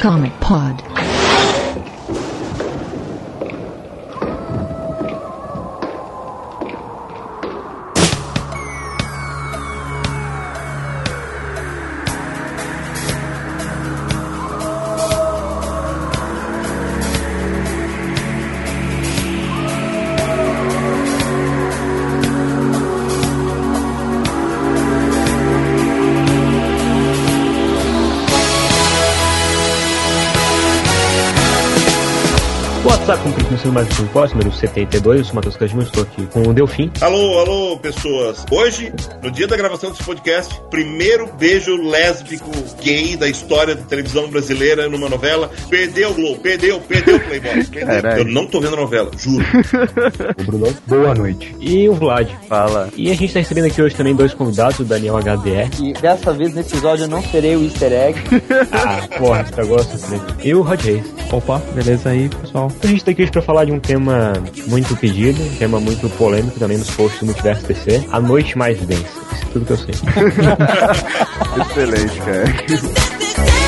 Comic Pod. Começando mais um podcast número 72, eu sou o Matheus Casmão, estou aqui com o Delfim. Alô, alô, pessoas. Hoje, no dia da gravação desse podcast, primeiro beijo lésbico gay da história da televisão brasileira numa novela. Perdeu o Globo, perdeu, perdeu o Playboy. Perdeu. Eu não tô vendo a novela, juro. o Bruno, boa noite. E o Vlad. Fala. E a gente tá recebendo aqui hoje também dois convidados, o Daniel HDR. E dessa vez nesse episódio eu não serei o easter egg. ah, porra, você gosta né? E o Rod Reis. Opa, beleza aí, pessoal. A gente tá aqui hoje pra falar de um tema muito pedido, um tema muito polêmico também nos posts do Multiverso PC, A Noite Mais Densa. Isso é tudo que eu sei. Excelente, cara.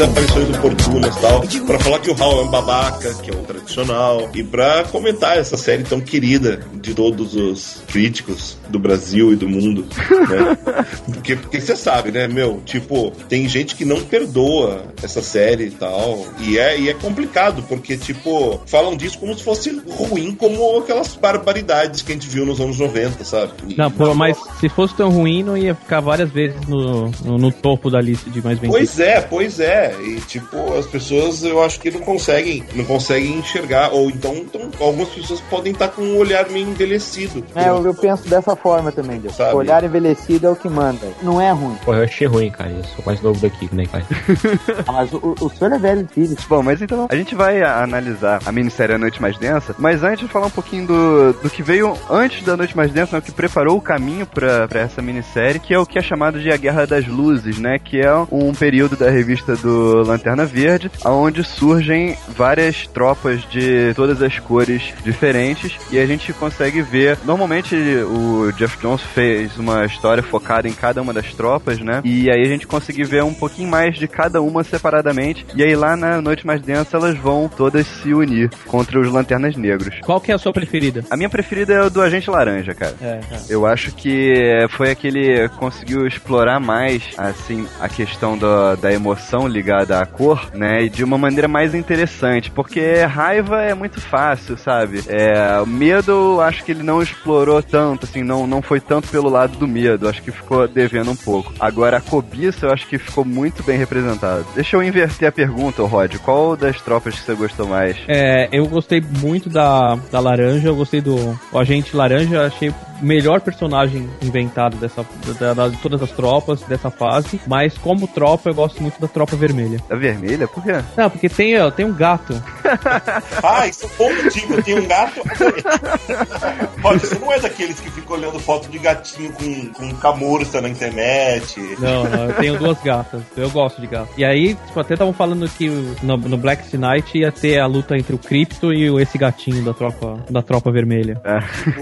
aparições oportunas e tal, pra falar que o Hal é um babaca, que é um tradicional, e pra comentar essa série tão querida de todos os críticos do Brasil e do mundo, né? Porque, porque você sabe, né, meu, tipo, tem gente que não perdoa essa série e tal, e é, e é complicado, porque, tipo, falam disso como se fosse ruim, como aquelas barbaridades que a gente viu nos anos 90, sabe? E, não, pô, mas se fosse tão ruim, não ia ficar várias vezes no, no, no topo da lista de mais vendidos. Pois é, pois é. E tipo, as pessoas eu acho que não conseguem, não conseguem enxergar. Ou então, então algumas pessoas podem estar com um olhar meio envelhecido. É, eu, eu penso dessa forma também, Deus. O olhar envelhecido é o que manda. Não é ruim. Pô, eu achei ruim, cara. Eu sou mais novo daqui, né, cara? ah, mas o, o senhor é velho, filho. Bom, mas então a gente vai analisar a minissérie A Noite Mais Densa, mas antes de falar um pouquinho do, do que veio antes da Noite Mais Densa, né, o que preparou o caminho para essa minissérie, que é o que é chamado de A Guerra das Luzes, né? Que é um período da revista do Lanterna Verde, onde surgem várias tropas de todas as cores diferentes e a gente consegue ver. Normalmente o Jeff Jones fez uma história focada em cada uma das tropas, né? E aí a gente consegue ver um pouquinho mais de cada uma separadamente. E aí lá na Noite Mais Densa elas vão todas se unir contra os Lanternas Negros. Qual que é a sua preferida? A minha preferida é o do Agente Laranja, cara. É, é. Eu acho que foi aquele conseguiu explorar mais assim a questão da, da emoção ligada à cor né? E de uma maneira mais interessante, porque raiva é muito fácil, sabe? É, medo, acho que ele não explorou tanto, assim, não, não foi tanto pelo lado do medo, acho que ficou devendo um pouco. Agora, a cobiça, eu acho que ficou muito bem representado. Deixa eu inverter a pergunta, Rod, qual das tropas que você gostou mais? É, eu gostei muito da, da laranja, eu gostei do agente laranja, achei melhor personagem inventado dessa, da, da, de todas as tropas dessa fase, mas como tropa eu gosto muito da tropa vermelha. Da vermelha? Por quê? Não, porque tem, ó, tem um gato. ah, isso é um motivo, tem um gato. Olha, você não é daqueles que ficam olhando foto de gatinho com, com camurça na internet. Não, não, eu tenho duas gatas, eu gosto de gato. E aí, tipo, até estavam falando que no, no Black Knight ia ter a luta entre o Crypto e esse gatinho da tropa, da tropa vermelha. É.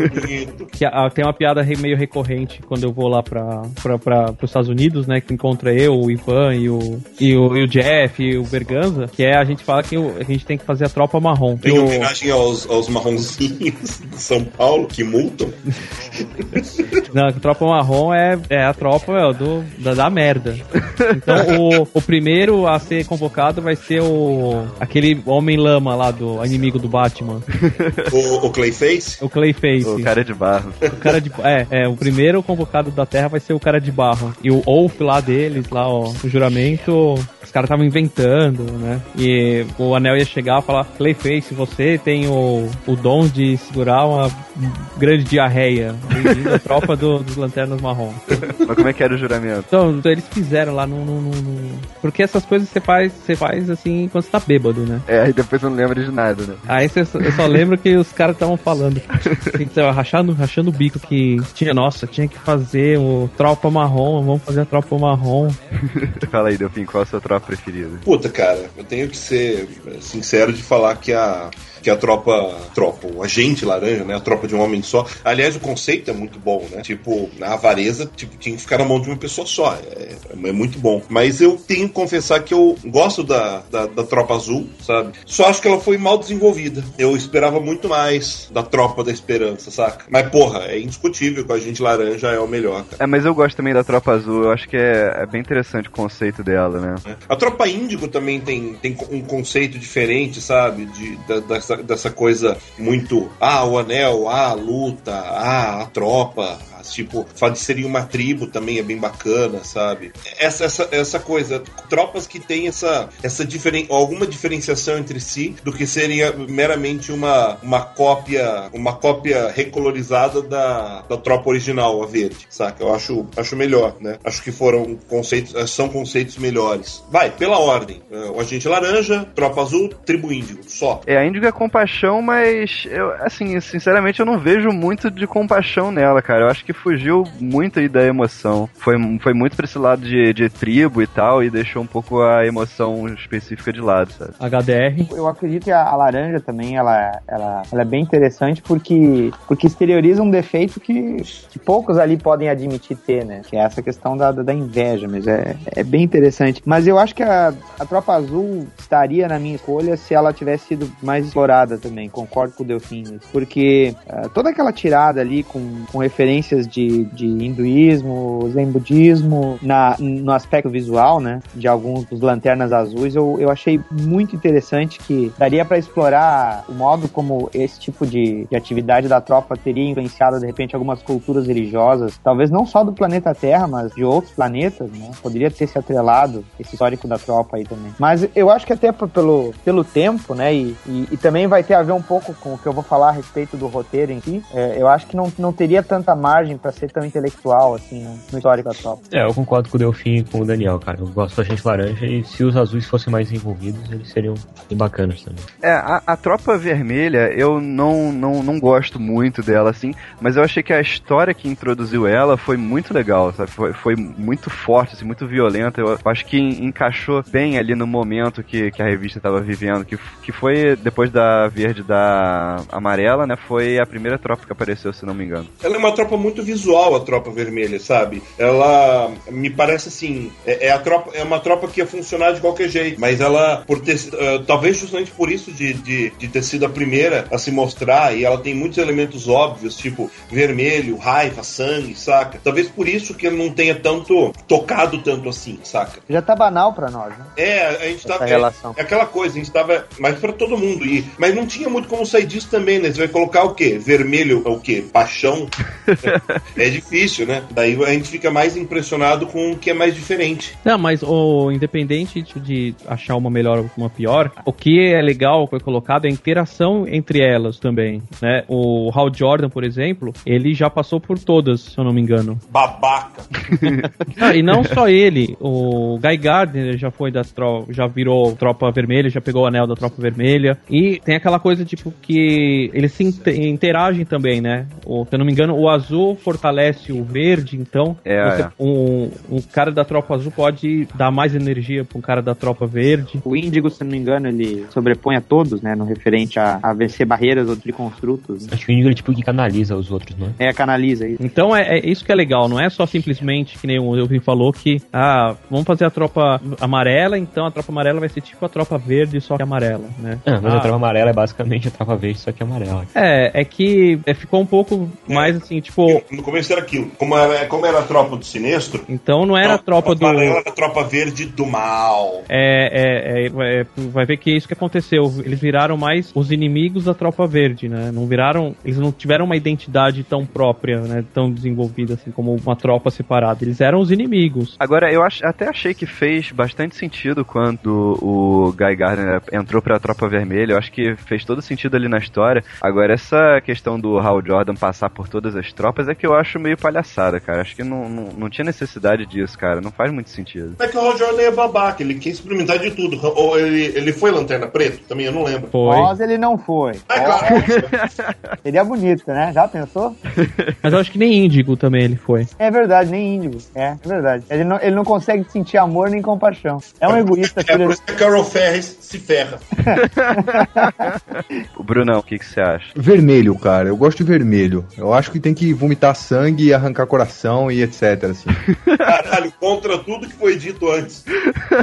Bonito. Que a, tem uma piada meio recorrente quando eu vou lá pra, pra, pra, pros Estados Unidos, né? Que encontra eu, o Ivan e o, e o, e o Jeff e o Berganza, que é a gente fala que a gente tem que fazer a tropa marrom. Tem o... homenagem aos, aos marronzinhos de São Paulo que multam. Não, a tropa marrom é, é a tropa meu, do, da, da merda. Então o, o primeiro a ser convocado vai ser o aquele homem lama lá do inimigo do Batman. O, o Clayface? O Clayface. O cara de barro. O cara de é, é, o primeiro convocado da Terra vai ser o cara de barro. E o Wolf lá deles, lá, ó, o juramento, os caras estavam inventando, né? E o Anel ia chegar e falar: Clayface, você tem o, o dom de segurar uma grande diarreia. Bem-vindo à tropa do, dos Lanternas Marrom. Mas como é que era o juramento? Então, então eles fizeram lá no, no, no, no, Porque essas coisas você faz, você faz assim quando você tá bêbado, né? É, aí depois você não lembra de nada, né? Aí você, eu só lembro que os caras estavam falando. Então, rachando, rachando o bico que tinha, nossa, tinha que fazer o tropa marrom, vamos fazer a tropa marrom. Fala aí, Delfim, qual a sua tropa preferida? Puta, cara, eu tenho que ser sincero de falar que a que é a tropa, tropa, o agente laranja, né? A tropa de um homem só. Aliás, o conceito é muito bom, né? Tipo, a avareza tipo, tinha que ficar na mão de uma pessoa só. É, é muito bom. Mas eu tenho que confessar que eu gosto da, da, da, tropa azul, sabe? Só acho que ela foi mal desenvolvida. Eu esperava muito mais da tropa da esperança, saca? Mas, porra, é indiscutível que o agente laranja é o melhor, cara. É, mas eu gosto também da tropa azul. Eu acho que é, é bem interessante o conceito dela, né? A tropa índigo também tem, tem um conceito diferente, sabe? De, da, dessa dessa, coisa muito. Ah, o anel, ah, a luta, ah, a tropa, Tipo, fato de serem uma tribo também é bem bacana, sabe? Essa, essa, essa coisa, tropas que têm essa, essa diferen alguma diferenciação entre si do que seria meramente uma, uma cópia uma cópia recolorizada da, da tropa original, a verde, saca? Eu acho, acho melhor, né? Acho que foram conceitos, são conceitos melhores. Vai, pela ordem. É, o agente laranja, tropa azul, tribo índigo, só. É, a índigo é compaixão, mas eu, assim, sinceramente eu não vejo muito de compaixão nela, cara. Eu acho que fugiu muito aí da emoção. Foi, foi muito pra esse lado de, de tribo e tal, e deixou um pouco a emoção específica de lado, sabe? HDR. Eu acredito que a, a laranja também, ela, ela, ela, é bem interessante porque, porque exterioriza um defeito que, que poucos ali podem admitir ter, né? Que é essa questão da, da inveja, mas é, é bem interessante. Mas eu acho que a, a Tropa Azul estaria na minha escolha se ela tivesse sido mais explorada também, concordo com o Delfim, porque uh, toda aquela tirada ali com, com referências de, de hinduísmo, zen budismo, na, no aspecto visual, né, de alguns dos lanternas azuis, eu, eu achei muito interessante que daria para explorar o modo como esse tipo de, de atividade da tropa teria influenciado, de repente, algumas culturas religiosas, talvez não só do planeta Terra, mas de outros planetas, né, poderia ter se atrelado esse histórico da tropa aí também. Mas eu acho que até pelo, pelo tempo, né, e, e, e também vai ter a ver um pouco com o que eu vou falar a respeito do roteiro em si, é, eu acho que não, não teria tanta margem para ser tão intelectual, assim, no, histórico atual. É, eu concordo com o Delfim e com o Daniel, cara. Eu gosto da gente laranja e se os azuis fossem mais envolvidos, eles seriam bem bacanas também. É, a, a Tropa Vermelha, eu não, não, não gosto muito dela, assim, mas eu achei que a história que introduziu ela foi muito legal, sabe? Foi, foi muito forte, assim, muito violenta. Eu acho que encaixou bem ali no momento que, que a revista estava vivendo, que, que foi depois da verde da amarela, né? Foi a primeira tropa que apareceu, se não me engano. Ela é uma tropa muito visual a Tropa Vermelha, sabe? Ela me parece assim, é, é, a tropa, é uma tropa que ia funcionar de qualquer jeito, mas ela, por ter, uh, talvez justamente por isso de, de, de, ter sido a primeira a se mostrar, e ela tem muitos elementos óbvios, tipo vermelho, raiva, sangue, saca? Talvez por isso que ele não tenha tanto tocado tanto assim, saca? Já tá banal pra nós, né? É, a gente tá. É, é, aquela coisa, a gente tava. Mas pra todo mundo. E, mas não tinha muito como sair disso também, né? Você vai colocar o quê? Vermelho, o quê? Paixão. é difícil, né? Daí a gente fica mais impressionado com o que é mais diferente. Não, mas o independente de achar uma melhor ou uma pior, o que é legal foi colocado é a interação entre elas também, né? O Hal Jordan, por exemplo, ele já passou por todas, se eu não me engano. Babaca. ah, e não só ele, o Guy Gardner já foi da tropa, já virou tropa vermelha, já pegou o anel da tropa vermelha. E tem aquela coisa tipo que eles se interagem também, né? O, se eu não me engano, o azul fortalece o verde, então é, você, é. Um, um cara da tropa azul pode dar mais energia para um cara da tropa verde. O índigo, se não me engano, ele sobrepõe a todos, né? No referente a, a vencer barreiras ou triconstrutos. Né? Acho que o índigo é tipo que canaliza os outros, não é? É, canaliza isso. Então é, é isso que é legal, não é só simplesmente que nem o Elvin falou que, ah, vamos fazer a tropa amarela, então a tropa amarela vai ser tipo a tropa verde, só que amarela, né? Ah, mas ah. a tropa amarela é basicamente a tropa verde, só que amarela. É, é que é, ficou um pouco mais assim, tipo, no começo era aquilo. Como era, como era a tropa do Sinestro. Então não era a tropa do. Era a tropa verde do mal. É, é, é, é, vai ver que é isso que aconteceu. Eles viraram mais os inimigos da tropa verde, né? Não viraram. Eles não tiveram uma identidade tão própria, né? Tão desenvolvida assim como uma tropa separada. Eles eram os inimigos. Agora, eu ach, até achei que fez bastante sentido quando o Guy Gardner entrou pra tropa vermelha. Eu acho que fez todo sentido ali na história. Agora, essa questão do Hal Jordan passar por todas as tropas é que eu acho meio palhaçada, cara. Acho que não, não, não tinha necessidade disso, cara. Não faz muito sentido. É que o Hal Jordan é babaca, ele quer experimentar de tudo. Ou ele, ele foi Lanterna Preta? Também eu não lembro. Foi. Oz ele não foi. É claro. Seria bonito, né? Já pensou? Mas eu acho que nem Índigo também ele foi. É verdade, nem Índigo. É, é verdade. Ele não, ele não consegue sentir amor nem compaixão. É um egoísta. É, por isso que Carol Ferris se ferra. o Brunão, o que, que você acha? Vermelho, cara. Eu gosto de vermelho. Eu acho que tem que vomitar sangue e arrancar coração e etc. Assim. Caralho, contra tudo que foi dito antes.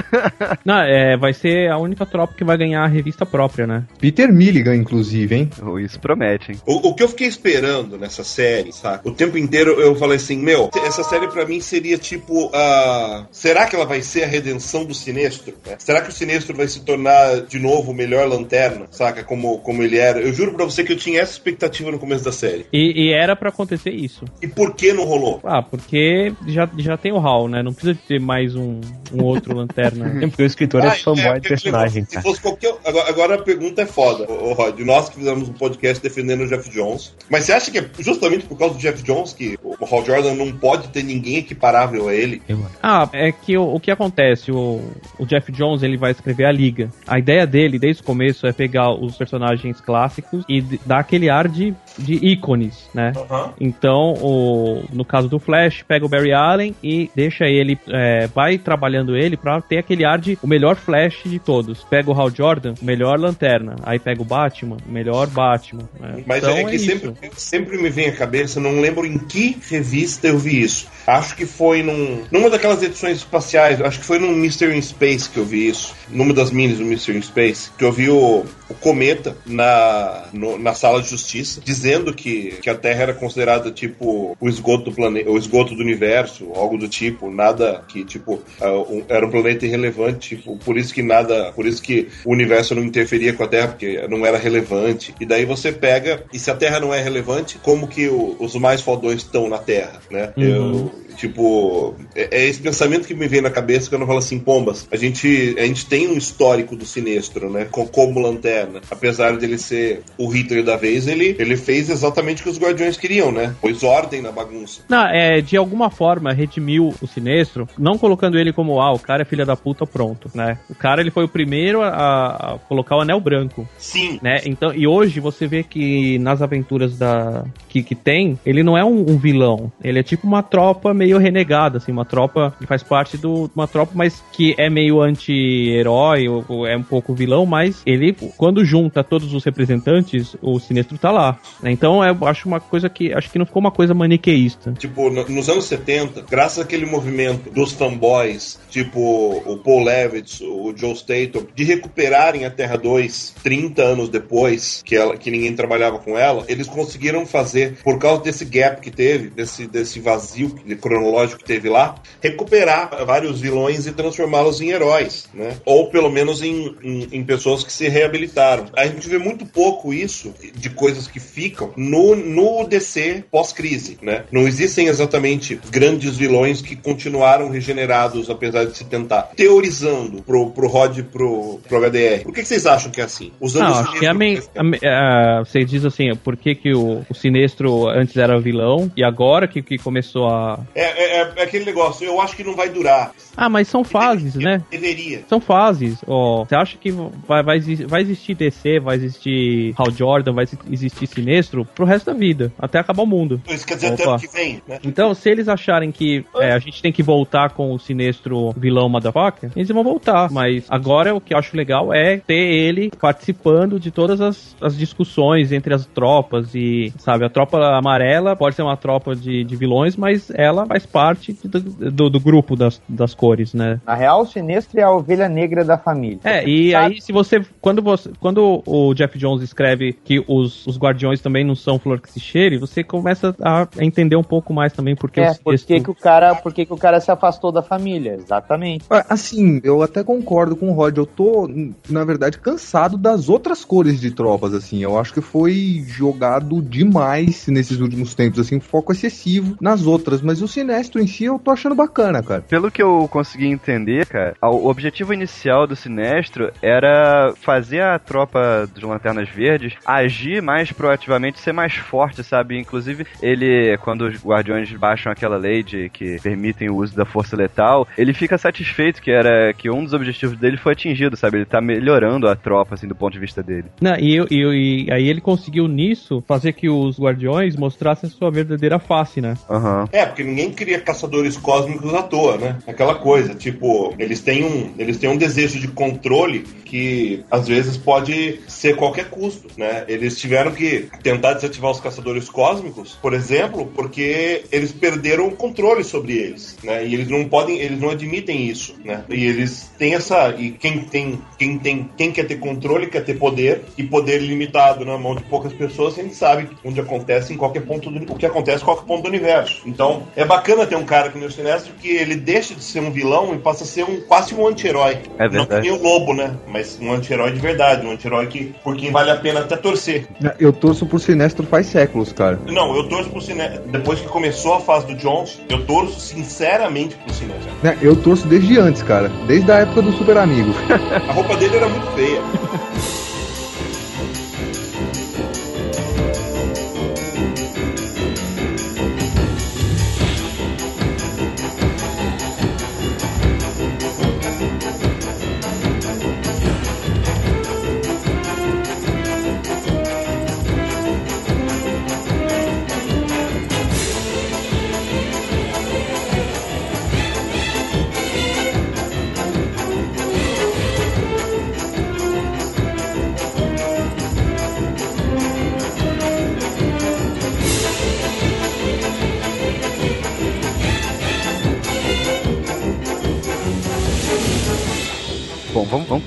Não, é, vai ser a única tropa que vai ganhar a revista própria, né? Peter Milligan, inclusive, hein? Oh, isso promete, hein? O, o, que eu fiquei esperando nessa série, sabe? O tempo inteiro eu falei assim, meu, essa série para mim seria tipo, uh, será que ela vai ser a redenção do Sinestro? Né? Será que o Sinestro vai se tornar de novo o melhor lanterna, saca? Como, como ele era. Eu juro pra você que eu tinha essa expectativa no começo da série. E, e era para acontecer isso. E por que não rolou? Ah, porque já, já tem o Hal, né? Não precisa ter mais um, um outro lanterna. É porque o escritor é ah, é fanboy do personagem. Se fosse qualquer. Agora, agora, a pergunta é foda, ô, Rod. Nós que fizemos um podcast defendendo o Jeff Jones. Mas você acha que é justamente por causa do Jeff Jones que o Hal Jordan não pode ter ninguém equiparável a ele? Ah, é que o, o que acontece? O, o Jeff Jones ele vai escrever a Liga. A ideia dele, desde o começo, é pegar os personagens clássicos e dar aquele ar de, de ícones, né? Uhum. Então, o, no caso do Flash, pega o Barry Allen e deixa ele, é, vai trabalhando ele pra ter aquele ar de o melhor Flash de todos. Pega o Hal Jordan, melhor Lanterna. Aí pega o Batman, melhor Batman. Né? Mas então, é que é sempre, sempre me vem à cabeça, não lembro em que revista eu vi isso. Acho que foi num, numa daquelas edições espaciais, acho que foi no Mystery in Space que eu vi isso. Numa das minis do Mystery in Space, que eu vi o, o cometa na, no, na sala de justiça, dizendo que, que a Terra era considerada tipo o esgoto do planeta, o esgoto do universo, algo do tipo, nada que tipo um, era um planeta irrelevante, tipo, por isso que nada, por isso que o universo não interferia com a Terra, porque não era relevante. E daí você pega, e se a Terra não é relevante, como que o, os mais fodões estão na Terra, né? Uhum. Eu, Tipo, é, é, esse pensamento que me vem na cabeça quando eu falo assim, pombas, a gente, a gente tem um histórico do Sinestro, né? Como lanterna. Apesar dele ser o Hitler da vez, ele, ele fez exatamente o que os Guardiões queriam, né? Pôs ordem na bagunça. Não, é, de alguma forma, redimiu o Sinestro, não colocando ele como, ah, o cara é filha da puta, pronto, né? O cara, ele foi o primeiro a, a colocar o anel branco. Sim. Né? Então, e hoje você vê que nas aventuras da que, que tem, ele não é um, um vilão. Ele é tipo uma tropa meio renegada, assim, uma tropa que faz parte de uma tropa, mas que é meio anti-herói, é um pouco vilão, mas ele, quando junta todos os representantes, o Sinestro tá lá. Né? Então eu acho uma coisa que acho que não ficou uma coisa maniqueísta. Tipo, no, nos anos 70, graças àquele movimento dos fanboys, tipo o Paul Levitz, o Joe Staton, de recuperarem a Terra 2 30 anos depois que, ela, que ninguém trabalhava com ela, eles conseguiram fazer, por causa desse gap que teve, desse, desse vazio cronológico que teve lá, recuperar vários vilões e transformá-los em heróis, né? Ou pelo menos em, em, em, pessoas que se reabilitaram. A gente vê muito pouco isso de coisas que ficam no, no DC pós-crise, né? Não existem exatamente grandes vilões que continuaram regenerados apesar de se tentar. Teorizando pro, pro Rod e pro, pro HDR, por que, que vocês acham que é assim? Usando Não, acho que a, me, a, a, você diz assim, por que, que o, o Sinestro antes era vilão e agora que, que começou a, é, é, é, aquele negócio, eu acho que não vai durar. Ah, mas são fases, deveria, né? Deveria. São fases. Ó, você acha que vai, vai, vai existir DC, vai existir Hal Jordan, vai existir Sinestro pro resto da vida, até acabar o mundo. Isso quer dizer Opa. até ano que vem, né? Então, se eles acharem que é, a gente tem que voltar com o Sinestro vilão motherfucker, eles vão voltar. Mas agora o que eu acho legal é ter ele participando de todas as, as discussões entre as tropas e, sabe, a tropa amarela pode ser uma tropa de, de vilões, mas ela faz parte do, do, do, grupo das, das cores, né? Na real, o Sinestro é a ovelha negra da família. É, e Sabe? aí se você quando, você. quando o Jeff Jones escreve que os, os guardiões também não são flor que se cheire, você começa a entender um pouco mais também porque É, os por que, textos- que o cara, por que, o cara se afastou da família? Exatamente. Ah, Assim, eu até concordo com o Rod. Eu tô, na verdade, cansado das outras cores de tropas, assim. Eu acho que foi jogado demais nesses últimos tempos, assim, foco excessivo nas outras. Mas o Sinestro em si eu tô achando bacana, cara. Pelo que eu consegui entender, cara, o objetivo inicial do Sinestro era fazer a tropa dos Lanternas Verdes agir mais proativamente, ser mais forte, sabe? Inclusive, ele, quando os Guardiões baixam aquela lei de que permitem o uso da força letal, ele fica satisfeito que era que um dos objetivos dele foi atingido, sabe? Ele tá melhorando a tropa, assim, do ponto de vista dele. Não, e, eu- e eu- e aí ele conseguiu nisso fazer que os guardiões mostrassem a sua verdadeira face, né? Aham. É, porque ninguém cria caçadores cósmicos à toa, né? Aquela coisa, tipo, eles têm um, eles têm um desejo de controle que às vezes pode ser qualquer custo, né? Eles tiveram que tentar desativar os caçadores cósmicos, por exemplo, porque eles perderam o controle sobre eles, né? E eles não podem, eles não admitem isso, né? E eles têm essa e quem tem, quem tem, quem quer ter controle quer ter poder e poder limitado na mão de poucas pessoas, a gente sabe onde acontece em qualquer ponto do, o que acontece em qualquer ponto do universo. Então, é bacana ter um cara que nem o Sinestro que ele deixa de ser um vilão e passa a ser um quase um anti-herói. É Não que verdade. nem o Lobo, né? Mas um anti-herói de verdade, um anti-herói que por quem vale a pena até torcer. Eu torço por Sinestro faz séculos, cara. Não, eu torço pro Sinestro. Depois que começou a fase do Jones, eu torço sinceramente pro Sinestro. Né, Eu torço desde antes, cara. Desde a época do Super Amigo. A roupa dele era muito feia.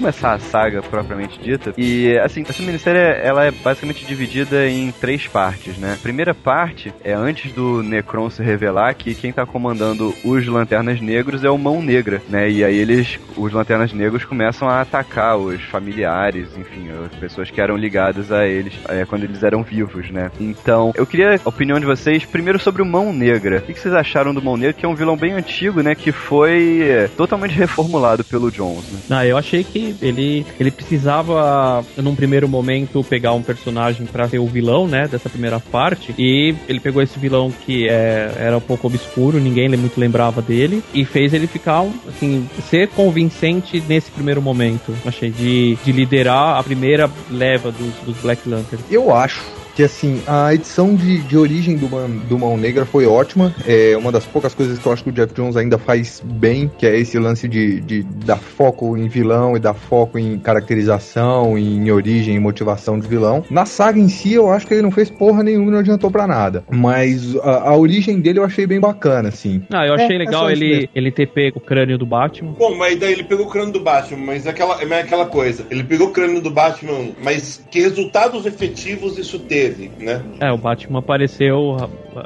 Bom, vamos, vamos a saga propriamente dita. E, assim, essa minissérie, ela é basicamente dividida em três partes, né? A primeira parte é antes do Necron se revelar que quem tá comandando os Lanternas Negros é o Mão Negra, né? E aí eles, os Lanternas Negros começam a atacar os familiares, enfim, as pessoas que eram ligadas a eles é, quando eles eram vivos, né? Então, eu queria a opinião de vocês, primeiro sobre o Mão Negra. O que que vocês acharam do Mão Negra, que é um vilão bem antigo, né? Que foi é, totalmente reformulado pelo Jones, né? Ah, eu achei que ele, ele precisava, num primeiro momento, pegar um personagem pra ser o vilão, né, dessa primeira parte. E ele pegou esse vilão que é, era um pouco obscuro, ninguém muito lembrava dele, e fez ele ficar, assim, ser convincente nesse primeiro momento. Achei, de, de liderar a primeira leva dos, dos Black Lanterns. Eu acho que assim, a edição de, de origem do, Man- do Mão Negra foi ótima. É uma das poucas coisas que eu acho que o Jeff Jones ainda faz bem, que é esse lance de, de dar foco em vilão e dar foco em caracterização, em origem e motivação de vilão. Na saga em si, eu acho que ele não fez porra nenhuma e não adiantou pra nada. Mas a, a origem dele eu achei bem bacana, assim. Ah, eu achei É, legal ele, ele ter pego o crânio do Batman. Bom, mas daí ele pegou o crânio do Batman, mas é aquela, é aquela coisa. Ele pegou o crânio do Batman, mas que resultados efetivos isso teve, né? É, o Batman apareceu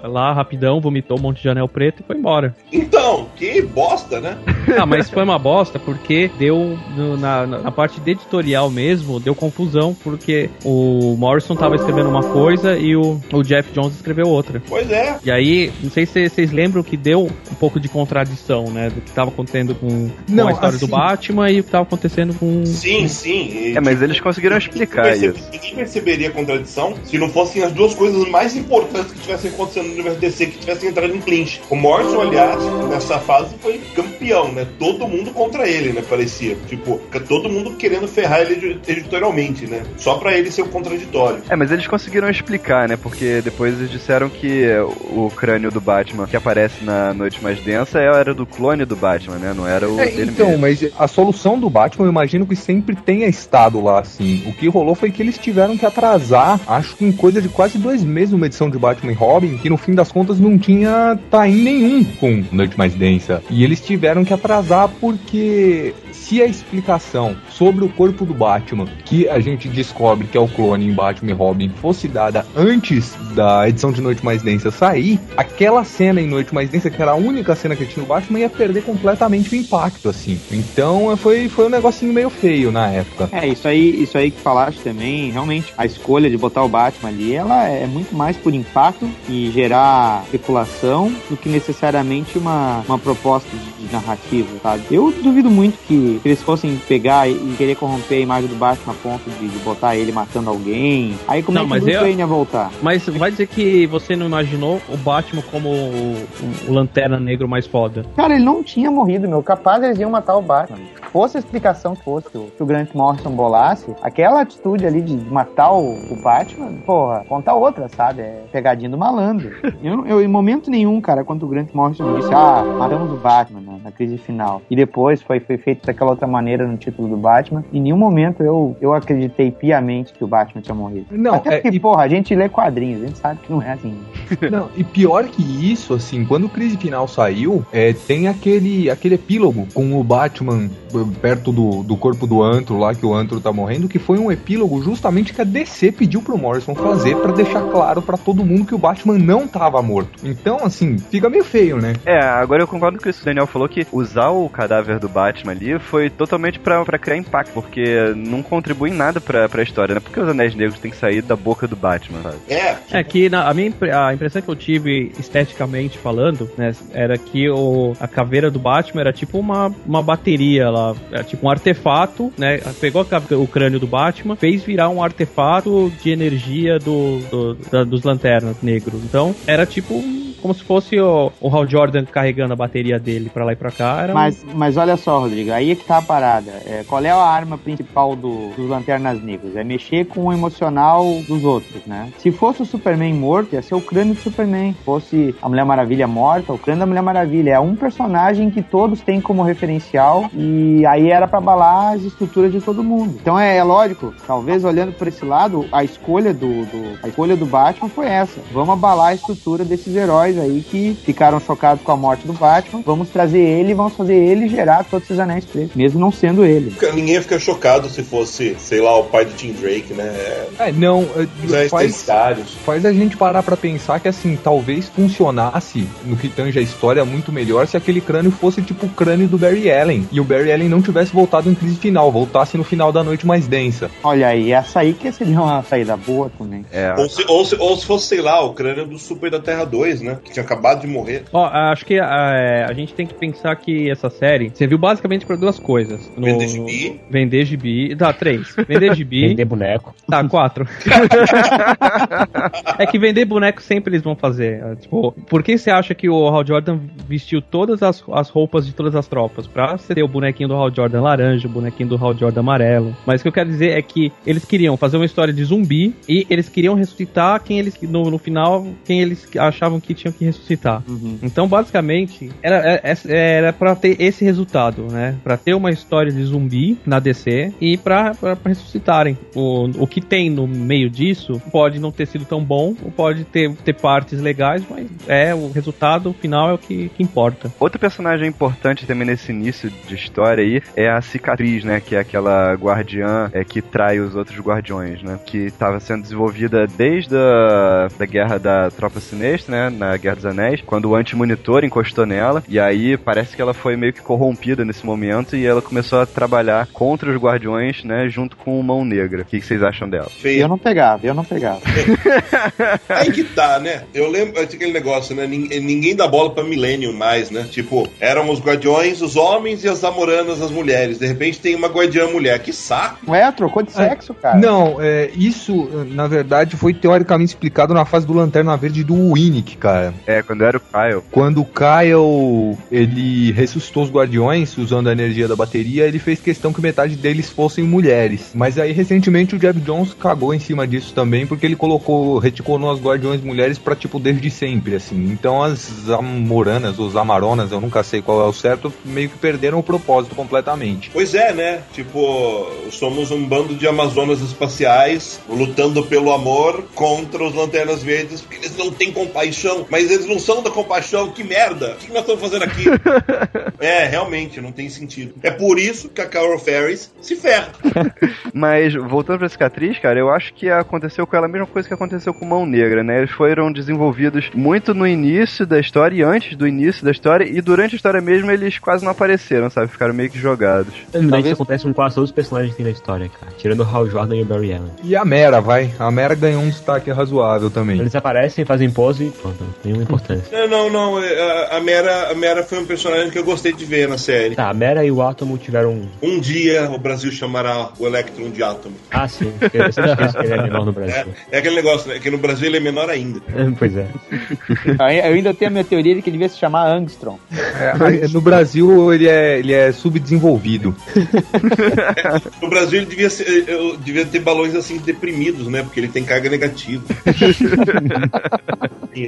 lá rapidão, vomitou um monte de anel preto e foi embora. Então, que bosta, né? Ah, mas foi uma bosta porque deu no- na, na- parte de editorial mesmo, deu confusão porque o Morrison tava escrevendo uma coisa e o, o Jeff Jones escreveu outra. Pois é. E aí, não sei se vocês lembram que deu um pouco de contradição, né? Do que tava acontecendo com, com Não, a história assim- do Batman e o que tava acontecendo com. Sim, sim. E, É, mas tipo, eles conseguiram explicar percebe- isso. Ninguém perceberia a contradição se não fossem as duas coisas mais importantes que tivessem acontecendo no universo DC que tivessem entrado em clinch. O Morrison, aliás, nessa fase foi campeão, né? Todo mundo contra ele, né? Parecia. Tipo, todo mundo querendo ferrar ele edi- editorialmente, né? Só pra ele ser o contraditório. É, mas eles conseguiram explicar, né? Porque depois eles disseram que o crânio do Batman que aparece na Noite Mais Densa era do clone do Batman, né? Não era o É, dele então, mesmo. mas a solução do Batman eu imagino que sempre tenha estado lá, assim. O que rolou foi que eles tiveram que atrasar, acho que em coisa de quase dois meses, uma edição de Batman e Robin, que no fim das contas não não tinha time nenhum com Noite Mais Densa. E eles tiveram que atrasar porque se a explicação sobre o corpo do Batman, que a gente descobre que é o clone em Batman e Robin, fosse dada antes da edição de Noite Mais Densa sair, aquela cena em Noite Mais Densa, que era a única cena que tinha o Batman, ia perder completamente o impacto, assim. Então foi, foi um negocinho meio feio na época. É, isso aí, isso aí que falaste também, realmente, a escolha de botar o Batman ali, ela é muito mais por impacto e gerar especulação do que necessariamente uma, uma proposta de, de narrativa, sabe? Eu duvido muito que que eles fossem pegar e querer corromper a imagem do Batman a ponto de, de botar ele matando alguém. Aí como não, é que o Bruce Wayne ia voltar? Mas vai dizer que você não imaginou o Batman como o, o, o Lanterna Negro mais foda? Cara, ele não tinha morrido, meu. Capaz eles iam matar o Batman fosse a explicação que fosse que o, que o Grant Morrison bolasse, aquela atitude ali de matar o, o Batman, porra, conta outra, sabe? É pegadinha do malandro. Eu, eu, em momento nenhum, cara, quando o Grant Morrison disse, ah, matamos o Batman na, na, crise final, e depois foi, foi feito daquela outra maneira no título do Batman, em nenhum momento eu, eu acreditei piamente que o Batman tinha morrido. Não, Até porque, é, e... porra, a gente lê quadrinhos, a gente sabe que não é assim. não, e pior que isso, assim, quando o crise final saiu, é, tem aquele, aquele epílogo com o Batman perto do, do corpo do Antro lá, que o Antro tá morrendo, que foi um epílogo justamente que a DC pediu pro Morrison fazer para deixar claro para todo mundo que o Batman não tava morto. Então, assim, fica meio feio, né? É, agora eu concordo com isso. O Daniel falou que usar o cadáver do Batman ali foi totalmente para criar impacto, porque não contribui em nada pra, pra história, né? Porque os Anéis Negros têm que sair da boca do Batman, sabe? É. É que na, a minha a impressão que eu tive esteticamente falando, né, era que o, a caveira do Batman era tipo uma, uma bateria lá é tipo um artefato, né? Pegou o crânio do Batman, fez virar um artefato de energia do, do da, dos lanternas negros. Então, era tipo como se fosse o, o Hal Jordan carregando a bateria dele pra lá e pra cá. mas, mas olha só, Rodrigo, aí é que tá a parada. É, qual é a arma principal do, dos Lanternas Negras? É mexer com o emocional dos outros, né? Se fosse o Superman morto, ia ser o crânio do Superman. Se fosse a Mulher Maravilha morta, o crânio da Mulher Maravilha. É um personagem que todos têm como referencial e aí era para abalar as estruturas de todo mundo. Então é, é, lógico, talvez olhando por esse lado, a escolha do, do, a escolha do Batman foi essa. Vamos abalar a estrutura desses heróis aí que ficaram chocados com a morte do Batman. Vamos trazer ele e vamos fazer ele gerar todos esses anéis pretos, mesmo não sendo ele. Ninguém fica chocado se fosse, sei lá, o pai do Tim Drake, né? É, não, é, faz, faz a gente parar para pensar que assim, talvez funcionasse no que tange a história muito melhor se aquele crânio fosse tipo o crânio do Barry Allen e o Barry Allen não tivesse voltado em crise final, voltasse no final da noite mais densa. Olha aí, essa aí que seria uma saída boa também. É. Ou, se, ou, se, ou se fosse, sei lá, o crânio do Super da Terra 2, né? Que tinha acabado de morrer. Ó, acho que a, a gente tem que pensar que essa série serviu basicamente para duas coisas. No, vender gibi. Vender gibi. Tá, três. Vender gibi. vender boneco. Tá, quatro. é que vender boneco sempre eles vão fazer. Tipo, por que você acha que o Hal Jordan vestiu todas as, as roupas de todas as tropas? Pra você ter o bonequinho do Hal Jordan laranja, o bonequinho do Hal Jordan amarelo. Mas o que eu quero dizer é que eles queriam fazer uma história de zumbi e eles queriam ressuscitar quem eles, no, no final, quem eles achavam que tinham que ressuscitar. Uhum. Então, basicamente, era, é, é, era pra ter esse resultado, né? Pra ter uma história de zumbi na DC e pra ressuscitarem. O, o que tem no meio disso pode não ter sido tão bom, pode ter, ter partes legais, mas é o resultado final é o que, que importa. Outro personagem importante também nesse início de história aí é a cicatriz, né? Que é aquela guardiã é, que trai os outros guardiões, né? Que estava sendo desenvolvida desde a da guerra da Tropa Sinistra, né? Na Guerra dos Anéis, quando o anti-monitor encostou nela. E aí parece que ela foi meio que corrompida nesse momento e ela começou a trabalhar contra os guardiões, né? Junto com o Mão Negra. O que, vocês acham dela? Feia. Eu não pegava, eu não pegava. aí que tá, né? Eu lembro aquele negócio, né? Ninguém dá bola pra Millennium mais, né? Tipo, eram os guardiões, os homens e as namoranas, as mulheres. De repente tem uma guardiã mulher. Que saco! Ué, trocou de é, sexo, cara. Não, é, isso, na verdade, foi teoricamente explicado na fase do Lanterna Verde do Winnick, cara. É, quando era o Kyle. Quando o Kyle, ele ressuscitou os Guardiões usando a energia da bateria, ele fez questão que metade deles fossem mulheres. Mas aí, recentemente, o Jeff Jones cagou em cima disso também, porque ele colocou, reticulou as Guardiões mulheres pra, tipo, desde sempre, assim. Então as Amoranas, os Amaronas, eu nunca sei qual é o certo, meio que perderam o propósito completamente. Pois é, né? Tipo, somos um bando de Amazonas espaciais lutando pelo amor contra os Lanternas Verdes, porque eles não têm compaixão. Mas mas eles não são da compaixão, que merda! O que nós estamos fazendo aqui? é, realmente, não tem sentido. É por isso que a Carol Ferris se ferra. Mas, voltando pra cicatriz, cara, eu acho que aconteceu com ela a mesma coisa que aconteceu com Mão Negra, né? Eles foram desenvolvidos muito no início da história e antes do início da história, e durante a história mesmo eles quase não apareceram, sabe? Ficaram meio que jogados. Talvez... Isso acontece com quase todos os personagens que tem na história, cara. Tirando o Hal Jordan e o Barry Allen. E a Mera, vai. A Mera ganhou um destaque razoável também. Eles aparecem, fazem pose e pronto, nenhuma importância. Não, não, não. A, a, Mera, a Mera foi um personagem que eu gostei de ver na série. Tá, a Mera e o Átomo tiveram. Um dia o Brasil chamará o Electron de Átomo. Ah, sim. Eu sempre esqueço que ele é menor no Brasil. É, é aquele negócio, né? Que no Brasil ele é menor ainda. pois é. Eu ainda tenho a minha teoria de que ele devia se chamar Angstrom. É, no Brasil ele é, ele é subdesenvolvido. É, no Brasil ele devia, ser, eu devia ter balões assim deprimidos, né? Porque ele tem carga negativa.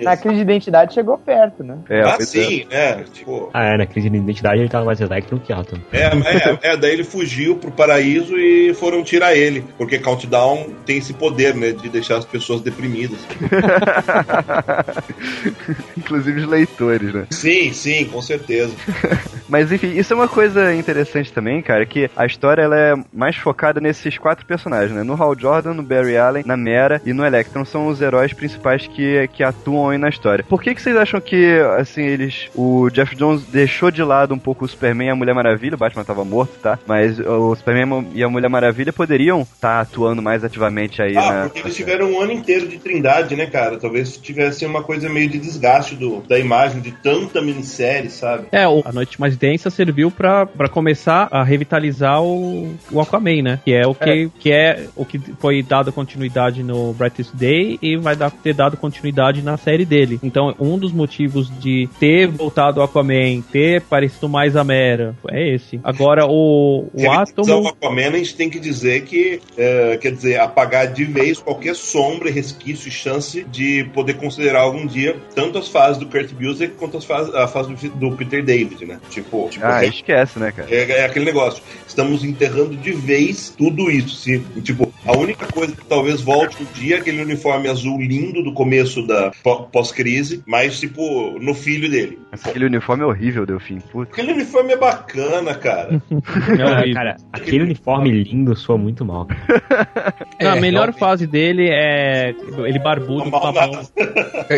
na crise de identidade chegou perto, né? É, ah, sim, é. Tipo... Ah, é, na crise de identidade ele tava mais Electron que Atom. É, é, é, daí ele fugiu pro paraíso e foram tirar ele. Porque Countdown tem esse poder, né? De deixar as pessoas deprimidas. Inclusive os leitores, né? Sim, sim, com certeza. Mas enfim, isso é uma coisa interessante também, cara, que a história ela é mais focada nesses quatro personagens, né? No Hal Jordan, no Barry Allen, na Mera e no Electron são os heróis principais que, que atuam aí na história. Por que, que vocês acham que, assim, eles. O Jeff Jones deixou de lado um pouco o Superman e a Mulher Maravilha, o Batman tava morto, tá? Mas o Superman e a Mulher Maravilha poderiam estar tá atuando mais ativamente aí, ah, né? porque eles tiveram um ano inteiro de trindade, né, cara? Talvez tivesse uma coisa meio de desgaste do, da imagem de tanta minissérie, sabe? É, a Noite Mais Densa serviu pra, pra começar a revitalizar o, o Aquaman, né? Que é o que é. que é o que foi dado continuidade no Brightest Day e vai dar, ter dado continuidade na série dele. Então, um dos motivos de ter voltado o Aquaman, ter parecido mais a Mera, é esse. Agora, o, o Átomo... O Aquaman, a gente tem que dizer que, é, quer dizer, apagar de vez qualquer sombra, resquício e chance de poder considerar algum dia tanto as fases do Kurt Busiek quanto as fases, a fase do, do Peter David, né? Tipo, tipo ah, é, esquece, né, cara? É, é, aquele negócio. Estamos enterrando de vez tudo isso. Se, tipo, a única coisa que talvez volte um dia é aquele uniforme azul lindo do começo da pós-crise, mas, tipo, no filho dele. Aquele uniforme é horrível, Delfim. Puta. Aquele uniforme é bacana, cara. Não, cara, aquele uniforme lindo soa muito mal. É, Não, a melhor fase dele é ele barbudo com a mão.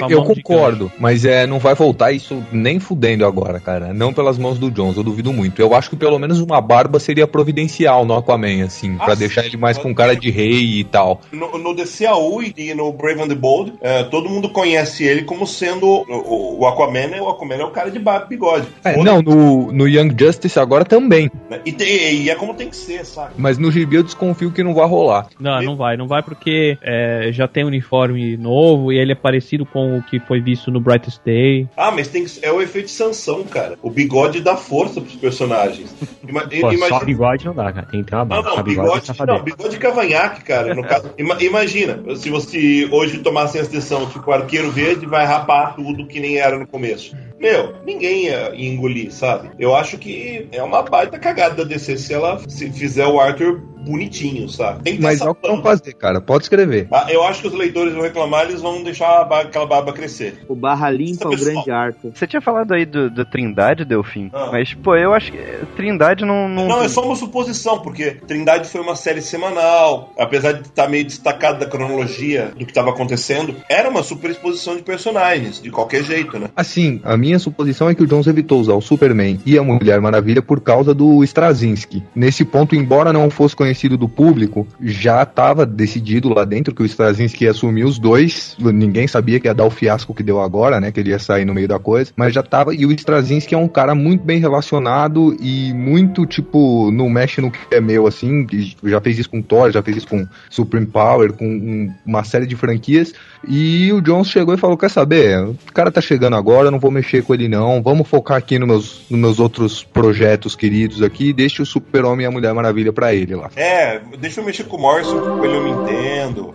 Eu concordo, mas é, não vai voltar isso nem fudendo agora, cara. Não pelas mãos do Jones, eu duvido muito. Eu acho que pelo menos uma barba seria providencial no Aquaman, assim, ah, para deixar ele mais com cara de rei e tal. No, no DCAU e no Brave and the Bold, é, todo mundo conhece ele como sendo o, o Aquaman, né? o Aquaman é o cara de barba bigode. É, não, no, no Young Justice agora também. E, e, e, é como tem que ser, sabe? Mas no gibi eu desconfio que não vai rolar. Não, não vai, não vai porque é, já tem um uniforme novo e ele é parecido com o que foi visto no Brightest Day. Ah, mas tem que, é o efeito de sanção, cara. O bigode dá força pros personagens. Ima, Pô, imagina... Só bigode não dá, cara. Tem que ter uma barba. Não, não, bigode, bigode não, bigode cavanhaque, cara. No caso, ima, imagina, se você hoje tomasse a decisão, tipo, o arqueiro verde vai rapar tudo que nem era no começo. Meu, ninguém ia engolir, sabe? Eu acho que é uma baita cagada da DC se ela se fizer o Arthur bonitinho, sabe? Tem que Mas é o que vão fazer, cara. Pode escrever. Ah, eu acho que os leitores vão reclamar, eles vão deixar barba, aquela barba crescer. O barra limpa, o grande arco. Você tinha falado aí do, do Trindade, Delfim, ah. mas, pô, eu acho que Trindade não, não... Não, é só uma suposição, porque Trindade foi uma série semanal, apesar de estar meio destacado da cronologia do que estava acontecendo, era uma superexposição de personagens, de qualquer jeito, né? Assim, a minha suposição é que o Jones evitou usar o Superman e a Mulher Maravilha por causa do Straczynski. Nesse ponto, embora não fosse conhecido do público, já estava decidido lá dentro que o Straczynski ia assumir os dois. Ninguém sabia que ia dar o fiasco que deu agora, né? Que ele ia sair no meio da coisa. Mas já tava. E o Straczynski é um cara muito bem relacionado e muito, tipo, não mexe no que é meu, assim. Já fez isso com Thor, já fez isso com Supreme Power, com uma série de franquias. E o Jones chegou e falou: Quer saber? O cara tá chegando agora, não vou mexer com ele, não. Vamos focar aqui nos meus, nos meus outros projetos queridos aqui. Deixa o Super-Homem e a Mulher Maravilha pra ele lá. É É, deixa eu mexer com o Morrison, com ele eu me entendo.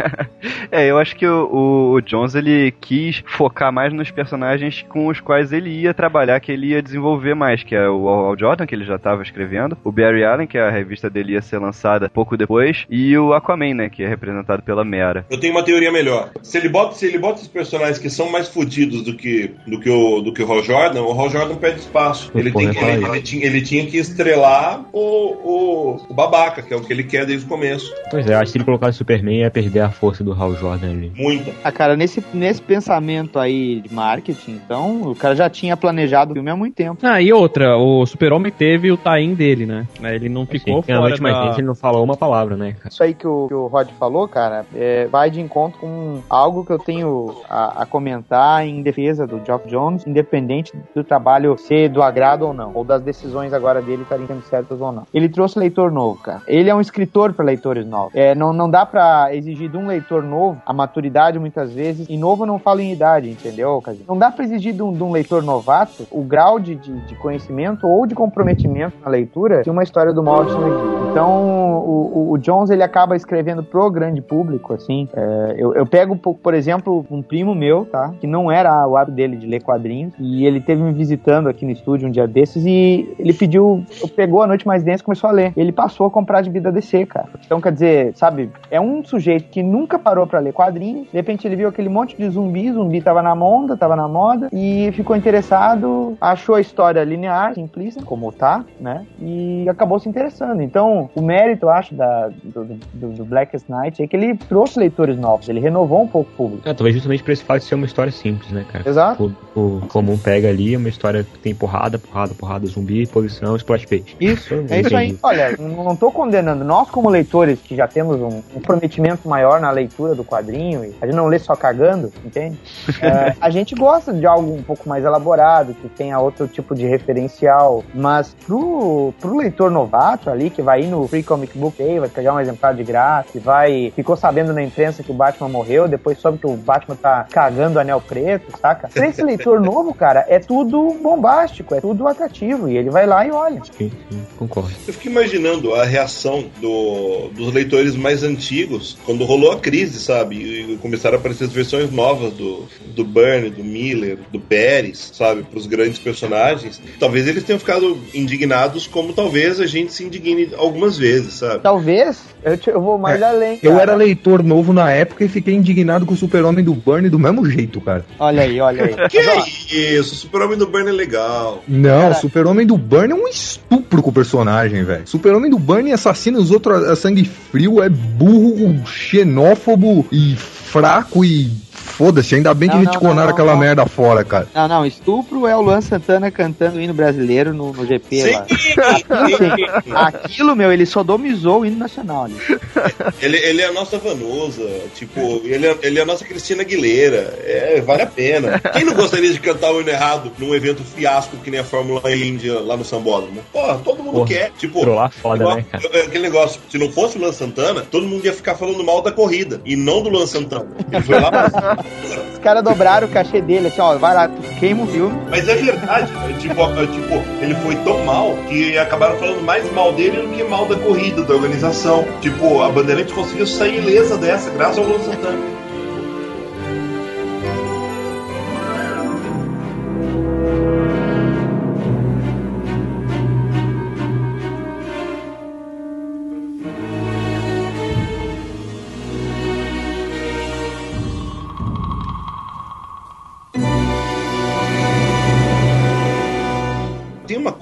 é, eu acho que o, o, Jones ele quis focar mais nos personagens com os quais ele ia trabalhar, que ele ia desenvolver mais, que é o Al Jordan, que ele já estava escrevendo, o Barry Allen, que a revista dele ia ser lançada pouco depois, e o Aquaman, né, que é representado pela Mera. Eu tenho uma teoria melhor. Se ele bota, se ele bota os personagens que são mais fodidos do que, do, que o, do que o Hal Jordan, o Hal Jordan perde espaço. Ele, tem, ele, ele, tinha, ele tinha que estrelar o, o, o, babaca, que é o que ele quer desde o começo. Pois é, acho que se ele colocasse Superman ia perder a força do Hal Jordan ali. Muita. Ah, cara, nesse, nesse pensamento aí de marketing, então, o cara já tinha planejado o filme há muito tempo. Ah, e outra, o Super-Homem teve o tie dele, né? Ele não ficou assim, fora a noite da... mais ele não falou uma palavra, né, cara? Isso aí que o, que o Rod falou, cara, é, vai de encontro com algo que eu tenho a, a comentar em defesa do Geoff Jones, independente do trabalho ser do agrado ou não, ou das decisões agora dele estarem sendo certas ou não. Ele trouxe leitor novo, cara. Ele é um escritor para leitores novos. É, não, não dá para exigir de um leitor novo a maturidade muitas vezes, e novo não falo em idade, entendeu, Casinho? Não dá para exigir de um, de um, leitor novato o grau de, de, de, conhecimento ou de comprometimento na leitura de uma história do Morrison McGee. Então, o, o, Jones, ele acaba escrevendo pro grande público, assim. É, eu, eu pego, por exemplo, um primo meu, tá? Que não era o hábito dele de ler quadrinhos, e ele teve me visitando aqui no estúdio um dia desses e ele pediu, pegou a Noite Mais Densa e começou a ler. Ele passou a comprar de vida DC, cara. Então, quer dizer, sabe, é um sujeito que nunca parou para ler quadrinhos, de repente ele viu aquele monte de zumbi, zumbi tava na moda, tava na moda, e ficou interessado, achou a história linear, simplista, como tá, né? E acabou se interessando. Então, o mérito, eu acho, da, do, do, do Blackest Night é que ele trouxe leitores novos, ele renovou um pouco o público. É, talvez justamente por esse fato de ser uma história simples, né, cara? Exato. O, o comum pega ali uma história que tem porrada, porrada, porrada, zumbi, posição, splash page. Isso, é isso aí. Olha, não tô condenando. Nós, como leitores, que já temos um, comprometimento maior na leitura do quadrinho, a gente não lê só cagando, entende? é, a gente gosta de algo um pouco mais elaborado, que tenha outro tipo de referencial, mas pro, pro leitor novato ali, que vai ir no Free Comic Book Day, vai pegar um exemplar de graça, que vai, ficou sabendo na imprensa que o Batman morreu, depois soube que o Batman tá cagando o anel preto, saca? Pra esse leitor novo, cara, é tudo bombástico, é tudo atrativo, e ele vai lá e olha. Sim, sim, concordo. Eu fico imaginando a reação do, dos leitores mais antigos quando rolou a crise, sabe? E começaram a aparecer as versões novas do, do Burn, do Miller, do Pérez, sabe? Pros grandes personagens. Talvez eles tenham ficado indignados como talvez a gente se indigne algumas vezes, sabe? Talvez. Eu, te, eu vou mais é, além. Cara. Eu era leitor novo na época e fiquei indignado com o Super-Homem do Burn do mesmo jeito, cara. Olha aí, olha aí. que é isso? O Super-Homem do Burn é legal. Não, o Super-Homem do Burn é um estupro com o personagem, velho. Super-Homem do Burn assassina os outros a sangue frio, é burro, xenófobo e fraco e Foda-se, ainda bem que não, retconaram aquela não. merda fora, cara. Não, não, estupro é o Luan Santana cantando o hino brasileiro no, no GP sim, lá. Sim. Aquilo, meu, ele sodomizou o hino nacional ali. Ele, ele é a nossa Vanusa, tipo, ele é, ele é a nossa Cristina Aguilera. É, vale a pena. Quem não gostaria de cantar o hino errado num evento fiasco que nem a Fórmula Indy lá no Sambódromo? Porra, todo mundo Porra, quer. Tipo, lá foda, né, cara? aquele negócio, se não fosse o Luan Santana, todo mundo ia ficar falando mal da corrida e não do Luan Santana. Ele foi lá os caras dobraram o cachê dele, assim, ó, vai lá, queima o filme. Mas é verdade, é, tipo, tipo, ele foi tão mal que acabaram falando mais mal dele do que mal da corrida, da organização. Tipo, a Bandeirante conseguiu sair ilesa dessa, graças ao Luan Santana.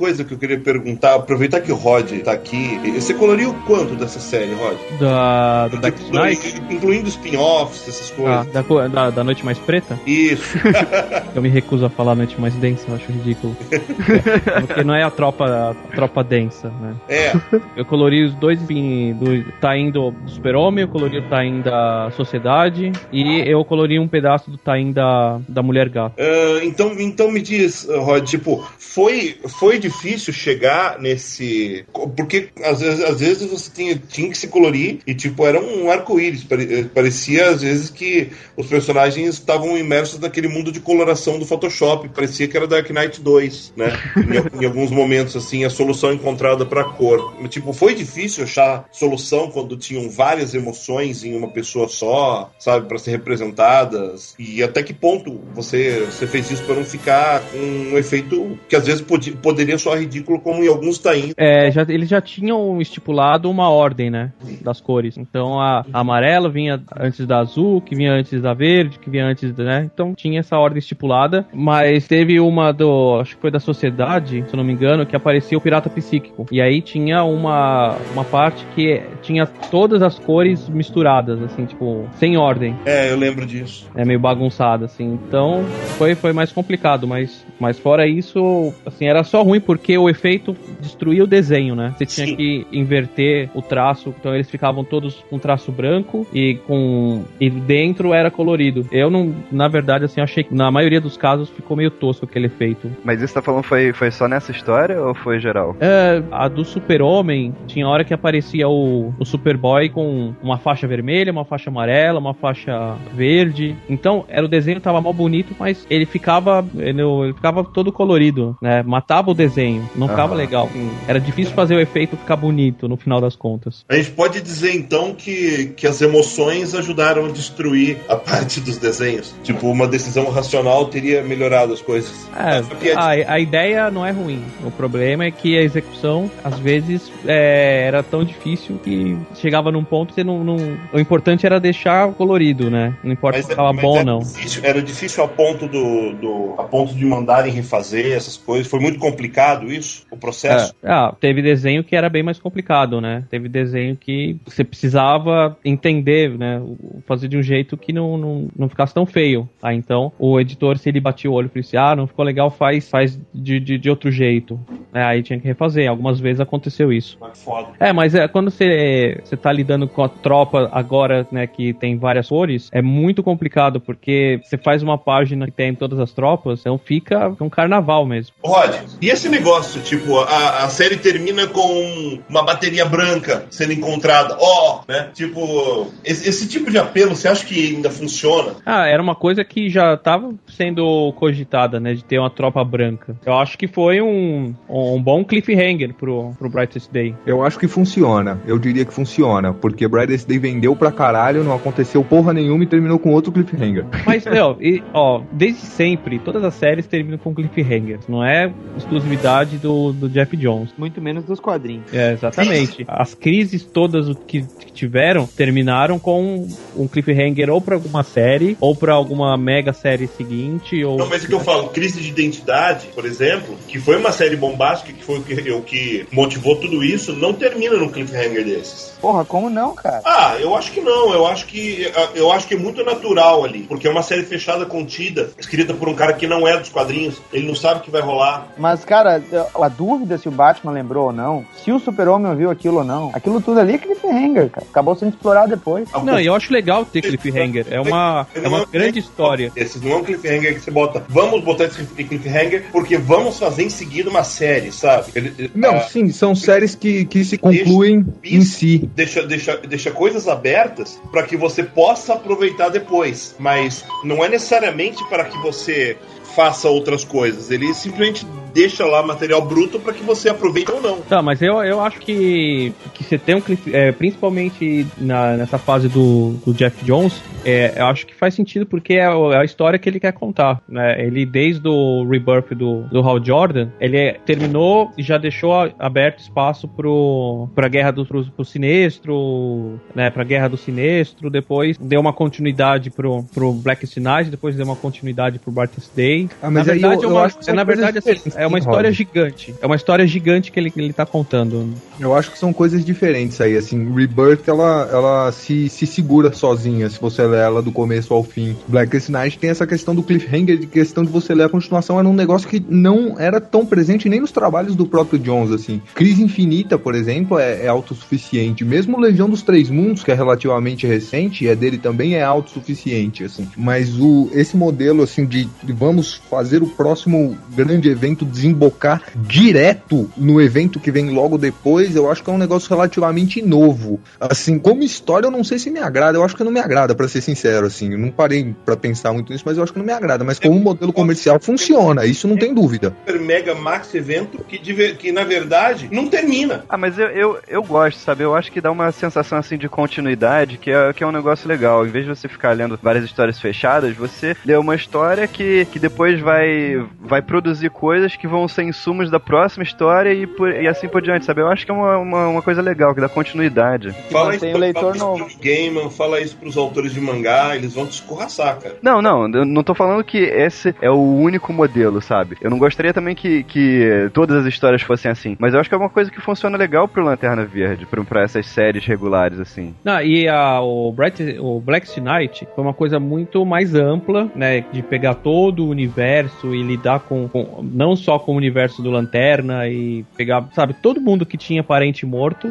Coisa que eu queria perguntar, aproveitar que o Rod tá aqui. Você coloriu quanto dessa série, Rod? Da, do Black Knight? Incluindo spin-offs, essas coisas. Ah, da, da, da, Noite Mais Preta? Isso. eu me recuso a falar Noite Mais Densa, eu acho ridículo. Porque não é a tropa, a tropa densa, né? É. Eu colori os dois do Tain do Super-Homem, eu colori o Tain da Sociedade e eu colori um pedaço do Tain da, da Mulher Gata. Uh, então, então me diz, Rod, tipo, foi, foi foi difícil chegar nesse. Porque às vezes, às vezes você tinha, tinha que se colorir e, tipo, era um arco-íris. Eh, parecia às vezes que os personagens estavam imersos naquele mundo de coloração do Photoshop. Parecia que era Dark Knight 2, né? em, em alguns momentos, assim, a solução encontrada para cor. Tipo, foi difícil achar solução quando tinham várias emoções em uma pessoa só, sabe, para ser representadas. E até que ponto você, você fez isso para não ficar com um efeito que às vezes podia, poderia soar ridículo, como em alguns tá indo. É, já, eles já tinham estipulado uma ordem, né? Das cores. Então a, a amarela vinha antes da azul, que vinha antes da verde, que vinha antes, né? Então tinha essa ordem estipulada, mas teve uma do, acho que foi da sociedade, se eu não me engano, que aparecia o pirata psíquico. E aí tinha uma, uma parte que tinha todas as cores misturadas, assim, tipo, sem ordem. É, eu lembro disso. É meio bagunçado, assim. Então foi, foi mais complicado, mas, mas fora isso, assim, era só ruim porque o efeito destruía o desenho, né? Você tinha Sim. que inverter o traço, então eles ficavam todos com traço branco e com e dentro era colorido. Eu não, na verdade, assim, achei que na maioria dos casos ficou meio tosco aquele efeito. Mas isso tá falando foi, foi só nessa história ou foi geral? É, a do Super-Homem, tinha hora que aparecia o, o Superboy com uma faixa vermelha, uma faixa amarela, uma faixa verde. Então, era o desenho tava mal bonito, mas ele ficava ele, ele ficava todo colorido, né? Matava o desenho, não uhum. ficava legal. Era difícil fazer o efeito ficar bonito no final das contas. A gente pode dizer então que, que as emoções ajudaram a destruir a parte dos desenhos. Tipo, uma decisão racional teria melhorado as coisas. É, a, a ideia não é ruim. O problema é que a execução, às vezes, é, era tão difícil que chegava num ponto que não, não, o importante era deixar colorido, né? Não importa mas, se estava bom ou não. Difícil, era difícil a ponto do, do, a ponto de mandarem refazer essas coisas. Foi muito complicado isso, o processo. É. Ah, teve desenho que era bem mais complicado, né? Teve desenho que você precisava entender, né? Fazer de um jeito que não, não, não ficasse tão feio. Ah, então o editor, se ele batia o olho e disse, ah, não ficou legal, faz, faz de, de, de outro jeito. É, aí tinha que refazer. Algumas vezes aconteceu isso. Foda. É, mas é, quando você, você tá lidando com a tropa agora, né, que tem várias cores, é muito complicado, porque você faz uma página que tem todas as tropas, então fica um carnaval mesmo. Rod, e esse negócio, tipo, a, a série termina com uma bateria branca sendo encontrada, ó, oh, né? Tipo, esse, esse, tipo de apelo, você acha que ainda funciona? Ah, era uma coisa que já estava sendo cogitada, né, de ter uma tropa branca. Eu acho que foi um, um bom cliffhanger pro, pro Brightest Day. Eu acho que funciona, eu diria que funciona, porque Brightest Day vendeu pra caralho, não aconteceu porra nenhuma e terminou com outro cliffhanger. Mas, ó, e, ó desde sempre, todas as séries terminam com cliffhangers, não é exclusividade do, do Jeff Jones. Muito menos dos quadrinhos. É, exatamente. As crises todas que, que tiveram terminaram com um cliffhanger ou pra alguma série, ou pra alguma mega série seguinte, ou... Não, mas é que eu falo, crise de identidade, por exemplo, que foi uma série bombástica, que foi o que, o que motivou tudo isso, não termina num cliffhanger desses. Porra, como não, cara? Ah, eu acho que não. Eu acho que eu acho que é muito natural ali, porque é uma série fechada, contida, escrita por um cara que não é dos quadrinhos. Ele não sabe o que vai rolar. Mas, cara, a dúvida se o Batman lembrou ou não, se o Super-Homem ouviu aquilo ou não, aquilo tudo ali é cliffhanger, cara. Acabou sendo explorado depois. Não, eu acho legal ter cliffhanger. É uma, é uma grande história. Esse não é um cliffhanger que você bota. Vamos botar esse cliffhanger porque vamos fazer em seguida uma série, sabe? Não, ah, sim, são séries que, que se concluem deixa, em si. Deixa, deixa, deixa coisas abertas para que você possa aproveitar depois. Mas não é necessariamente para que você faça outras coisas. Ele simplesmente deixa lá material bruto para que você aproveite ou não. Tá, mas eu, eu acho que, que você tem um é, principalmente na, nessa fase do, do Jeff Jones, é, eu acho que faz sentido porque é, é a história que ele quer contar. Né? Ele, desde o Rebirth do, do Hal Jordan, ele terminou e já deixou aberto espaço pro, pra guerra do pro, pro Sinestro, né? Pra guerra do Sinestro, depois deu uma continuidade pro, pro Black Knight, depois deu uma continuidade pro Brightest Day. Ah, mas na verdade, eu, é uma, é, na verdade assim, é uma história gigante. É uma história gigante que ele, que ele tá contando. Eu acho que são coisas diferentes aí, assim. Rebirth, ela, ela se, se segura sozinha, se você ler ela do começo ao fim. Blackest Night tem essa questão do cliffhanger, de questão de você ler a continuação, era um negócio que não era tão presente nem nos trabalhos do próprio Jones, assim. Crise Infinita, por exemplo, é, é autossuficiente. Mesmo Legião dos Três Mundos, que é relativamente recente, e é dele também, é autossuficiente, assim. Mas o, esse modelo, assim, de, de vamos vamos fazer o próximo grande evento desembocar direto no evento que vem logo depois, eu acho que é um negócio relativamente novo. Assim, como história, eu não sei se me agrada, eu acho que não me agrada, para ser sincero, assim. Eu não parei para pensar muito nisso, mas eu acho que não me agrada. Mas como modelo comercial funciona, isso não tem dúvida. Super Mega Max evento que, que na verdade não termina. Ah, mas eu, eu, eu gosto, sabe? Eu acho que dá uma sensação assim de continuidade que é, que é um negócio legal. Em vez de você ficar lendo várias histórias fechadas, você lê uma história que, que depois vai, vai produzir coisas que vão ser insumos da próxima história e, por, e assim por diante, sabe? Eu acho que é uma, uma, uma coisa legal, que dá continuidade. Fala isso, o leitor fala novo. Gaiman, fala isso pros autores de mangá, eles vão te escorraçar, cara. Não, não, eu não tô falando que esse é o único modelo, sabe? Eu não gostaria também que, que todas as histórias fossem assim, mas eu acho que é uma coisa que funciona legal pro Lanterna Verde, pra, pra essas séries regulares, assim. Não, e a, o, Bright, o Black Knight foi uma coisa muito mais ampla, né? De pegar todo o universo e lidar com, com não só com o universo do Lanterna e pegar, sabe, todo mundo que tinha parente morto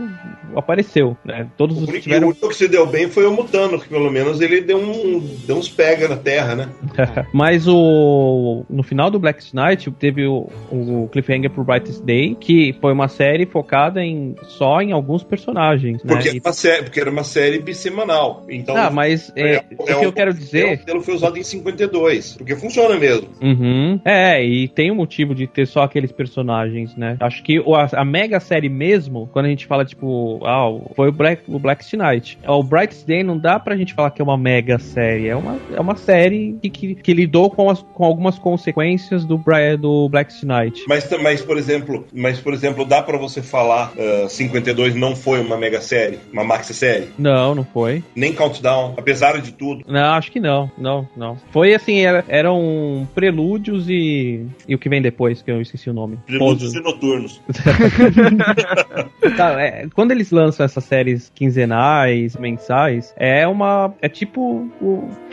apareceu, né? Todos os que tiveram... O único que se deu bem foi o Mutano, que pelo menos ele deu, um, deu uns pega na Terra, né? Mas o no final do Black Knight teve o, o cliffhanger pro Brightest Day, que foi uma série focada em só em alguns personagens, né? Porque, era, uma série, porque era uma série bissemanal. Então, ah, mas é, é, o que eu quero dizer... O modelo foi usado em 52, porque funciona mesmo. Uhum. É, e tem um motivo de ter só aqueles personagens, né? Acho que a, a mega série mesmo, quando a gente fala, tipo, ah, foi o Black, o Black Knight. O Brightest Day não dá pra gente falar que é uma mega série, é uma, é uma série que, que, que lidou com, as, com algumas consequências do, do Black Knight. Mas, mas, por exemplo, mas, por exemplo, dá para você falar uh, ah, 52 não foi uma mega série, uma maxi série? Não, não foi. Nem Countdown, apesar de tudo? Não, acho que não, não, não. Foi assim, era, eram prelúdios e, e o que vem depois, que eu esqueci o nome. Prelúdios e noturnos. tá, é, quando eles lançam essas séries quinzenais, mensais, é uma. É tipo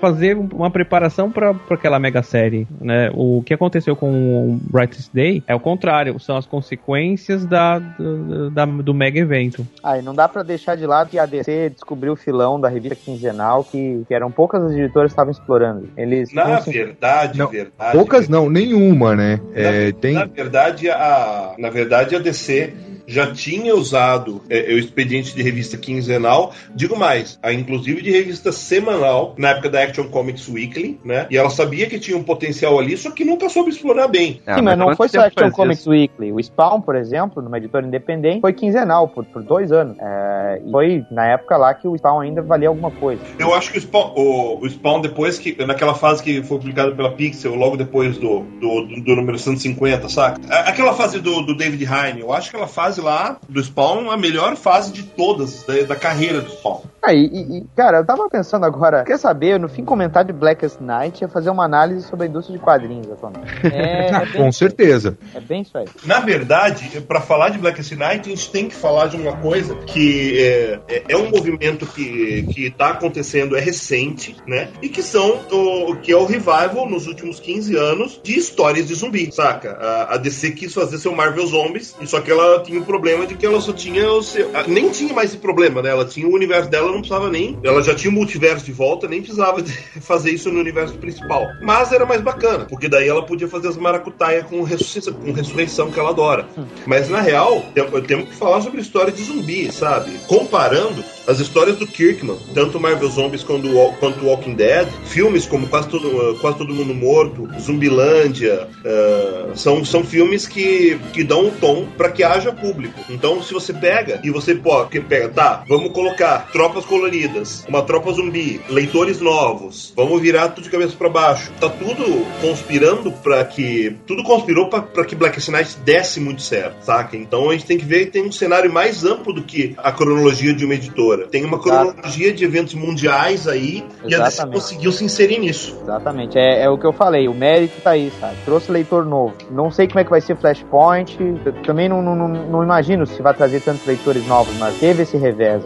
fazer uma preparação para aquela mega série, né? O que aconteceu com o Brightest Day é o contrário, são as consequências da, do, da, do mega evento. Ah, e não dá para deixar de lado que a DC descobriu o filão da revista quinzenal que, que eram poucas as editoras que estavam explorando. Eles na verdade, não, verdade, poucas verdade. não, nenhuma, né? É, tem... na verdade a na verdade a DC já tinha usado é, o expediente de revista quinzenal, digo mais, a, inclusive de revista semanal, na época da Action Comics Weekly, né? E ela sabia que tinha um potencial ali, só que nunca soube explorar bem. Sim, mas, mas não foi só Action Comics isso? Weekly. O Spawn, por exemplo, numa editora independente, foi quinzenal por, por dois anos. É, foi na época lá que o Spawn ainda valia alguma coisa. Eu acho que o Spawn, o, o Spawn depois que, naquela fase que foi publicado pela Pixel, logo depois do, do, do, do número 150, saca? Aquela fase do, do David Heine, eu acho que aquela fase fase lá do Spawn a melhor fase de todas da, da carreira do Spawn. Ah, e, e, cara, eu tava pensando agora, quer saber, no fim comentar de Blackest Night ia fazer uma análise sobre a indústria de quadrinhos atualmente. É, é Com certeza. É bem isso aí. Na verdade, para falar de Blackest Night, a gente tem que falar de uma coisa que é, é, é, um movimento que, que tá acontecendo, é recente, né? E que são o que é o revival nos últimos 15 anos de histórias de zumbi, saca? A, a DC quis fazer seu Marvel Zombies, só que ela tinha problema de que ela só tinha o seu. Nem tinha mais esse problema, né? Ela tinha o universo dela, não precisava nem. Ela já tinha o multiverso de volta, nem precisava fazer isso no universo principal. Mas era mais bacana, porque daí ela podia fazer as maracutaia com, ressurreição, com ressurreição que ela adora. Mas na real, temos que falar sobre história de zumbi, sabe? Comparando as histórias do Kirkman, tanto Marvel Zombies quanto, quanto Walking Dead, filmes como Quase Todo, Quase Todo Mundo Morto, Zumbilândia, uh, são, são filmes que, que dão um tom para que haja público. Então, se você pega e você pode, pega, tá, vamos colocar tropas coloridas, uma tropa zumbi, leitores novos, vamos virar tudo de cabeça para baixo. Tá tudo conspirando para que. Tudo conspirou para que Black Knight desse muito certo, saca? Então a gente tem que ver que tem um cenário mais amplo do que a cronologia de uma editora. Tem uma cronologia de eventos mundiais aí Exatamente. e a DC conseguiu se inserir nisso. Exatamente. É, é o que eu falei, o mérito tá aí, sabe? Trouxe leitor novo. Não sei como é que vai ser Flashpoint, também não, não, não não imagino se vai trazer tantos leitores novos, mas teve esse revés.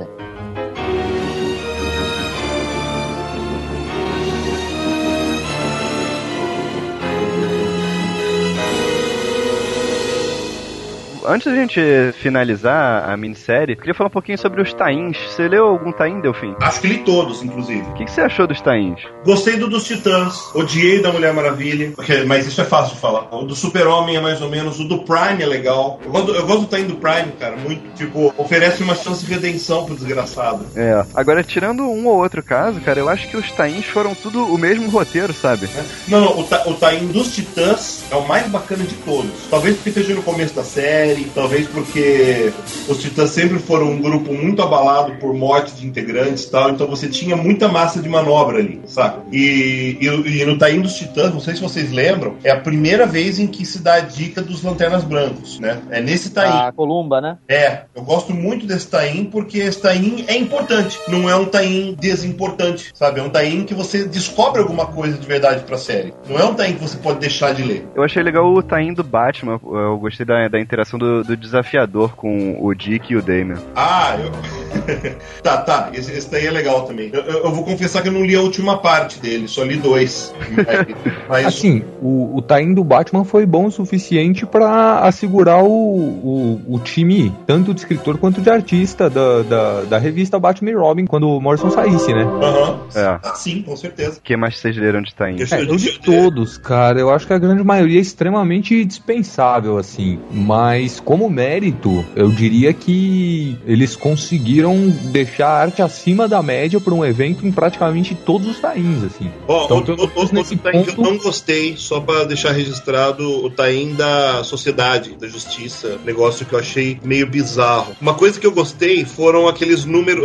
Antes da gente finalizar a minissérie, queria falar um pouquinho sobre os tains. Você leu algum tain, Delfim? Acho que li todos, inclusive. O que, que você achou dos tains? Gostei do dos Titãs, odiei da Mulher Maravilha, porque- mas isso é fácil de falar. O do Super-Homem é mais ou menos, o do Prime é legal. Eu gosto, eu gosto do tain do Prime, cara, muito, tipo, oferece uma chance de redenção pro desgraçado. É. Agora, tirando um ou outro caso, cara, eu acho que os tains foram tudo o mesmo roteiro, sabe? Não, não, o, ta, o Tain dos Titãs é o mais bacana de todos. Talvez porque esteja no começo da série, talvez porque os Titãs sempre foram um grupo muito abalado por morte de integrantes e tal, então você tinha muita massa de manobra ali, saca? E, e, e no Tain dos Titãs, não sei se vocês lembram, é a primeira vez em que se dá a dica dos Lanternas Brancos, né? É nesse Tain. A Columba, né? É, eu gosto muito desse tain porque esse tain é importante, não é um tain desimportante, sabe? É um tain que você descobre alguma coisa de verdade pra série. Não é um tain que você pode deixar de ler. Eu achei legal o tain do Batman. Eu gostei da, da interação do, do desafiador com o Dick e o Damian. Ah, eu. tá, tá, esse, esse daí é legal também. Eu, eu- eu vou confessar que eu não li a última parte dele, só li dois. Mas, Assim, o, o time do Batman foi bom o suficiente pra assegurar o, o, o time, tanto de escritor quanto de artista da, da, da revista Batman e Robin, quando o Morrison saísse, né? Aham. É. Ah, sim, com certeza. O que mais vocês leram de tain? Eu- É, eu li todos, cara. Eu acho que a grande maioria é extremamente dispensável, assim. Mas, como mérito, eu diria que eles conseguiram deixar a arte acima da média para um evento em praticamente todos os tains, assim. Ó, Então, o- o- nesse outro tain que eu ponto- não gostei, só pra deixar registrado, o tain da sociedade, da justiça, negócio que eu achei meio bizarro. Uma coisa que eu gostei foram aqueles números,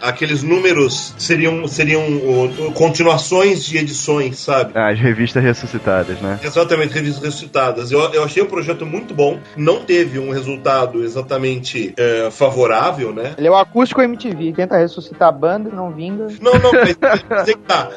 aqueles números seriam seriam ó, continuações de edições, sabe? Ah, as revistas ressuscitadas, né? Exatamente, revistas ressuscitadas. Eu, eu achei o projeto muito bom. Não teve um resultado exatamente é, favorável, né? Ele é o acústico MTV. Tenta ressuscitar a banda, não vinga. Não, não, mas, mas é que tá.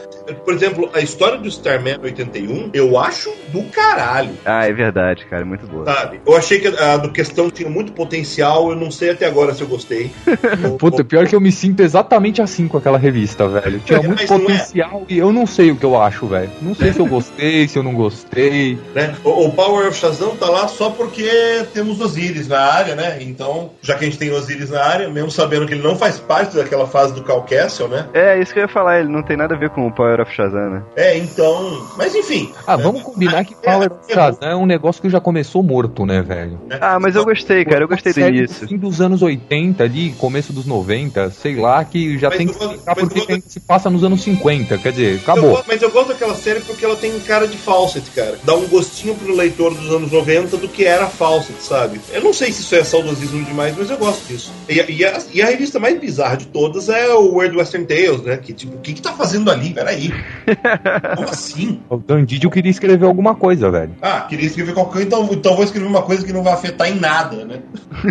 Por exemplo, a história do Starman 81, eu acho do caralho. Ah, é verdade, cara. Muito boa. Sabe? Eu achei que a do questão tinha muito potencial, eu não sei até agora se eu gostei. Puta, pior que eu me sinto exatamente assim com aquela revista, velho. Tinha muito Mas é. potencial e eu não sei o que eu acho, velho. Não sei se eu gostei, se eu não gostei. né? O, o Power of Shazam tá lá só porque temos Osiris na área, né? Então, já que a gente tem Osiris na área, mesmo sabendo que ele não faz parte daquela fase do Cal Castle, né? É, isso que eu ia falar. Ele não tem nada a ver com o Power of Shazam, né? É, então. Mas enfim. Ah, vamos combinar que Power of Shazam é um negócio que já começou morto, né, velho? Ah, mas eu gostei, cara. Eu gostei do início. fim dos anos 80 ali, começo dos 90, sei lá, que já Mas tem eu que eu porque gosto- tem que se passa nos anos 50, quer dizer, Eu acabou. gosto- mas eu gosto daquela série porque ela tem cara de Fawcett, cara. Dá um gostinho pro leitor dos anos 90 do que era Fawcett, sabe? Eu não sei se isso é saudosismo demais, mas eu gosto disso. E, e a, e a revista mais bizarra de todas é o World Western Tales, né? Que tipo, o que que tá fazendo ali? Peraí. Como assim? O Dan Didio queria escrever alguma coisa, velho. Ah, queria escrever qualquer coisa, então, então vou escrever uma coisa que não vai afetar em nada, né?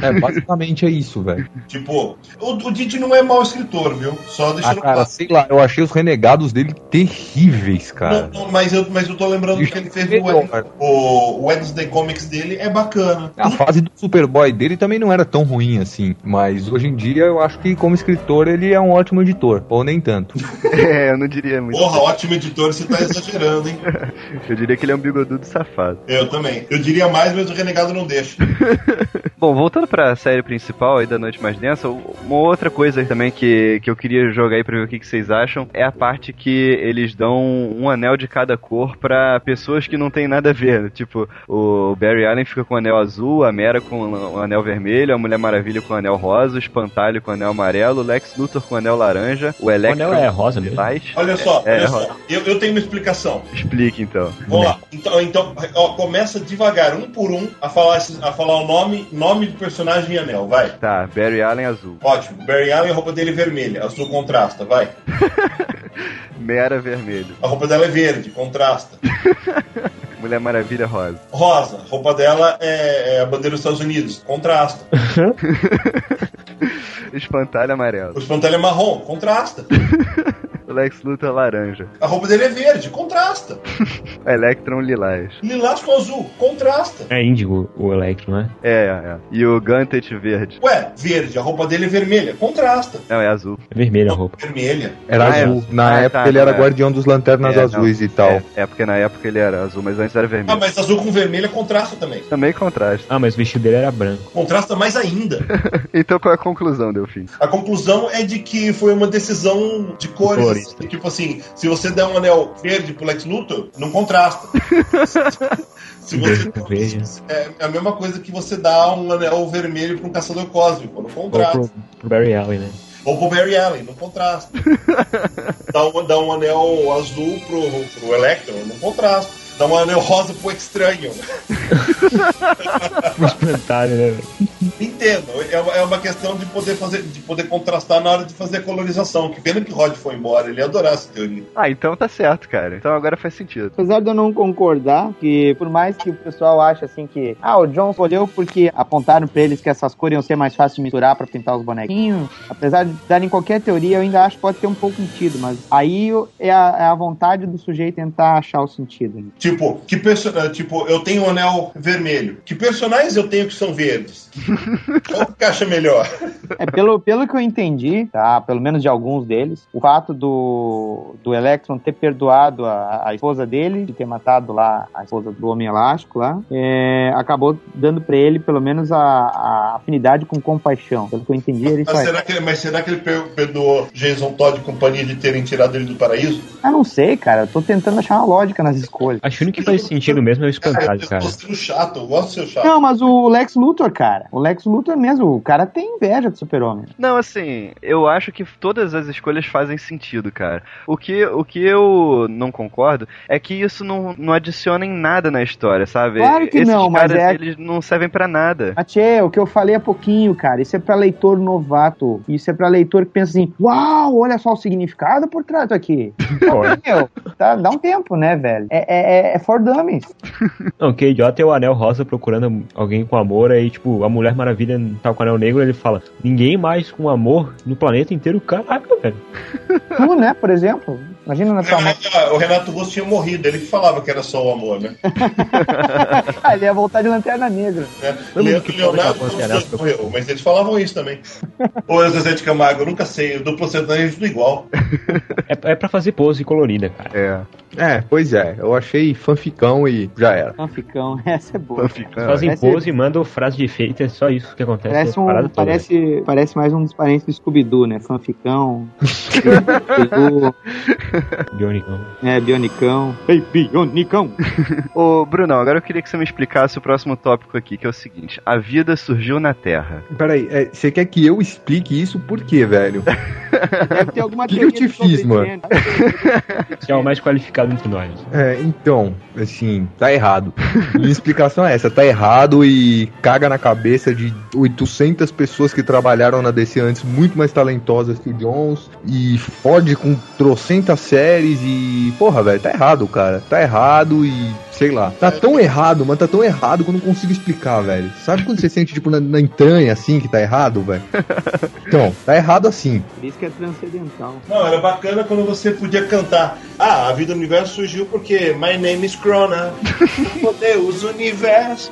É, basicamente é isso, velho. Tipo, o, o Didi não é mau escritor, viu? Só Ah, deixando cara, claro. sei lá, eu achei os renegados dele terríveis, cara. Não, não, mas, eu, mas eu tô lembrando Isso que ele é fez melhor. o, o, o Wednesday Comics dele, é bacana. A fase do Superboy dele também não era tão ruim assim, mas hoje em dia eu acho que como escritor ele é um ótimo editor, ou nem tanto. É, eu não diria muito. Porra, ótimo editor, você tá exagerando, hein? Eu diria que ele é um bigodudo safado. Eu também. Eu diria mais, mas o Renegado não deixa. Bom, voltando pra série principal aí da Noite Mais Densa, uma outra coisa também que, que eu queria jogar aí pra ver o que, que vocês acham é a parte que eles dão um anel de cada cor pra pessoas que não tem nada a ver. né? Tipo, o Barry Allen fica com o anel azul, a Mera com o anel vermelho, a Mulher Maravilha com o anel rosa, o Espantalho com o anel amarelo, o Lex Luthor com o anel laranja, o O Electro anel é rosa mesmo. Olha só, É, olha roda. só. Eu, eu tenho uma explicação. Explique então. Vamos lá. Então, então ó, começa devagar, um por um, a falar, a falar o nome, nome do personagem e anel, vai. Tá, Barry Allen azul, Ótimo. Barry Allen, a roupa dele é vermelha, azul contrasta, vai. Mera vermelho, A roupa dela é verde, contrasta. Mulher Maravilha rosa. Rosa, a roupa dela é, é a bandeira dos Estados Unidos, contrasta. Espantalho amarelo. O espantalho é marrom, contrasta. O Lex Luthor laranja. A roupa dele é verde, contrasta. Electron lilás. Lilás com azul, contrasta. É índigo o Electro, né? É, é. E o Gantet verde. Ué, verde, a roupa dele é vermelha, contrasta. Não, é azul. É vermelha a roupa. Vermelha. Era Ah, é. azul. Na Ah, época tá, ele era é. guardião dos lanternas É, azuis não. e tal. É, é, porque na época ele era azul, mas antes era Ah, vermelho. mas azul com vermelho contrasta também. Também contraste. Ah, mas o vestido dele era branco. Contrasta mais ainda. Então qual é a conclusão, Delfim? A conclusão é de que foi uma decisão de cores. Colorista. Tipo assim, se você der um anel verde pro Lex Luthor, não contrasta. se você Veja. é a mesma coisa que você dá um anel vermelho para um caçador cósmico, não Ou contrasta. pro, pro Barry Allen, né? Ou pro Barry Allen, não contrasta. dá, um, dá um anel azul pro, pro Electron, não contrasta. Dá um anel rosa pro estranho. Pro espantalho, né? velho? Entendo, é uma, é uma questão de poder fazer, de poder contrastar na hora de fazer a colorização. Que pena que o Rod foi embora, ele ia adorar essa teoria. Ah, então tá certo, cara. Então agora faz sentido. Apesar de eu não concordar, que por mais que o pessoal ache assim que, ah, o John escolheu porque apontaram pra eles que essas cores iam ser mais fáceis de misturar pra pintar os bonequinhos, apesar de darem qualquer teoria, eu ainda acho que pode ter um pouco de sentido, mas aí é a, é a vontade do sujeito tentar achar o sentido. Tipo, que perso... eh, tipo, eu tenho um anel vermelho. Que personagens eu tenho que são verdes? Qual que encaixa melhor? É, pelo, pelo que eu entendi, tá? Pelo menos de alguns deles, o fato do, do Electron ter perdoado a, a esposa dele, de ter matado lá a esposa do Homem Elástico lá, é, acabou dando pra ele pelo menos a, a afinidade com compaixão. Pelo que eu entendi, ele Mas só. será, que, mas será que ele per- perdoou Jason Todd e companhia de terem tirado ele do paraíso? Eu não sei, cara. Eu tô tentando achar uma lógica nas escolhas. Acho que o único que faz sentido mesmo é o espantalho, eu cara. sendo chato, eu gosto de ser chato. Não, mas o Lex Luthor, cara. O Lex Luthor mesmo, o cara tem inveja do super-homem. Não, assim, eu acho que todas as escolhas fazem sentido, cara. O que, o que eu não concordo é que isso não, não adiciona em nada na história, sabe? Claro que Esses não, mas caras, é- eles não servem pra nada. Matê, o que eu falei há pouquinho, cara, isso é pra leitor novato. Isso é pra leitor que pensa assim, uau, olha só o significado por trás aqui. Pô, meu, tá, dá um tempo, né, velho? É, é, é- é for dummies. Não, que idiota é o anel rosa procurando alguém com amor, aí, tipo, a Mulher Maravilha tá com o anel negro, ele fala, ninguém mais com amor no planeta inteiro, caraca, velho. Tu, né, por exemplo. Imagina na tua mão. Ah, O Renato Russo tinha morrido, ele que falava que era só o amor, né? Ah, ele ia voltar de lanterna negra. que fala Leonardo Russo morreu, mas eles falavam isso também. Ou o Zezé de Camargo, eu nunca sei, o duplo sertanejo é tudo igual. É, é pra fazer pose colorida, cara. É, É, pois é. Eu achei fanficão e já era. Fanficão, essa é boa. fanficão. Fazem parece- pose e mandam frase de efeito, é só isso que acontece. Parece, um, parece, parece mais um dos parentes do Scooby-Doo, né? Fanficão, Scooby-Doo, Bionicão. é, Bionicão. Ei, Bionicão! Ô, Brunão, agora eu queria que você me explicasse o próximo tópico aqui, que é o seguinte: a vida surgiu na Terra. Peraí, é, você quer que eu explique isso por quê, velho? Deve ter alguma Que que eu te fiz, mano? sobre- Você é o mais qualificado entre nós. É, então, assim, tá errado. Minha explicação é essa, tá errado e caga na cabeça de 800 pessoas que trabalharam na DC antes, muito mais talentosas que o Jones, e fode com trocentas séries e... Porra, velho, tá errado, cara. Tá errado e... Sei lá. Tá tão errado, mas tá tão errado que eu não consigo explicar, velho. Sabe quando você sente, tipo, na, na entranha, assim, que tá errado, velho? Então, tá errado assim. Por isso que é transcendental. Não, era bacana quando você podia cantar. Ah, a vida do universo surgiu porque My name is Krona. Oh, Deus, universo.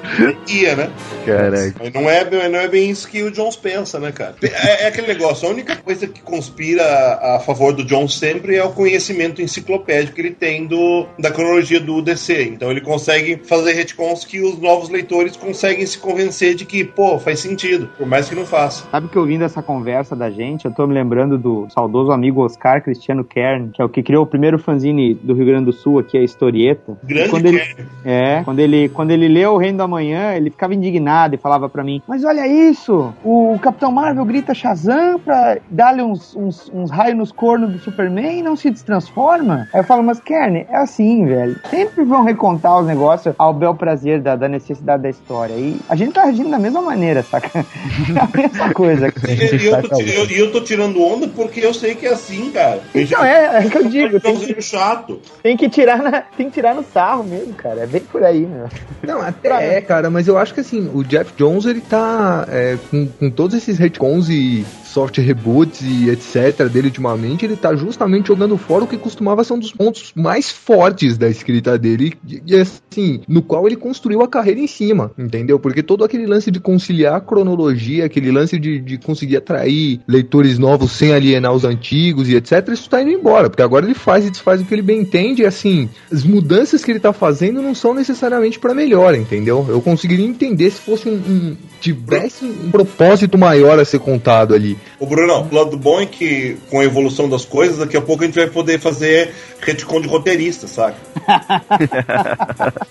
Ia, né? Caraca. Mas não é, não é bem isso que o Jones pensa, né, cara? É, é aquele negócio, a única coisa que conspira a, a favor do Jones sempre é o conhecimento enciclopédico que ele tem do, da cronologia do DC. Então ele consegue fazer retcons que os novos leitores conseguem se convencer de que, pô, faz sentido, por mais que não faça. Sabe que ouvindo essa conversa da gente, eu tô me lembrando do saudoso amigo Oscar Cristiano Kern, que é o que criou o primeiro fanzine do Rio Grande do Sul, aqui, a Historieta. Grande quando ele, Kern. É, quando ele, quando ele leu O Reino da Manhã, ele ficava indignado e falava pra mim: Mas olha isso, o Capitão Marvel grita Shazam pra dar-lhe uns, uns, uns raios nos cornos do Superman e não se destransforma. Aí eu falo: Mas Kern, é assim, velho. Sempre vão recontar os negócios ao bel prazer da, da necessidade da história. E a gente tá agindo da mesma maneira, saca? É a mesma coisa. E eu, tô, eu, eu tô tirando onda porque eu sei que é assim, cara. Então é, é que eu digo, tem que, Joãozinho chato. tem que tirar na, tem que tirar no sarro mesmo, cara. É bem por aí, meu. Não, até é, cara, mas eu acho que assim, o Jeff Jones, ele tá é, com, com todos esses retcons e soft reboots e etc. dele ultimamente, ele tá justamente jogando fora o que costumava ser um dos pontos mais fortes da escrita dele, e, e assim, no qual ele construiu a carreira em cima, entendeu? Porque todo aquele lance de conciliar a cronologia, aquele lance de, de conseguir atrair leitores novos sem alienar os antigos e etc, isso tá indo embora, porque agora ele faz e desfaz o que ele bem entende, e assim, as mudanças que ele tá fazendo não são necessariamente para melhor, entendeu? Eu conseguiria entender se fosse um, um tivesse um propósito maior a ser contado ali. O Bruno, o lado bom é que com a evolução das coisas, daqui a pouco a gente vai poder fazer retcon de roteirista, saca?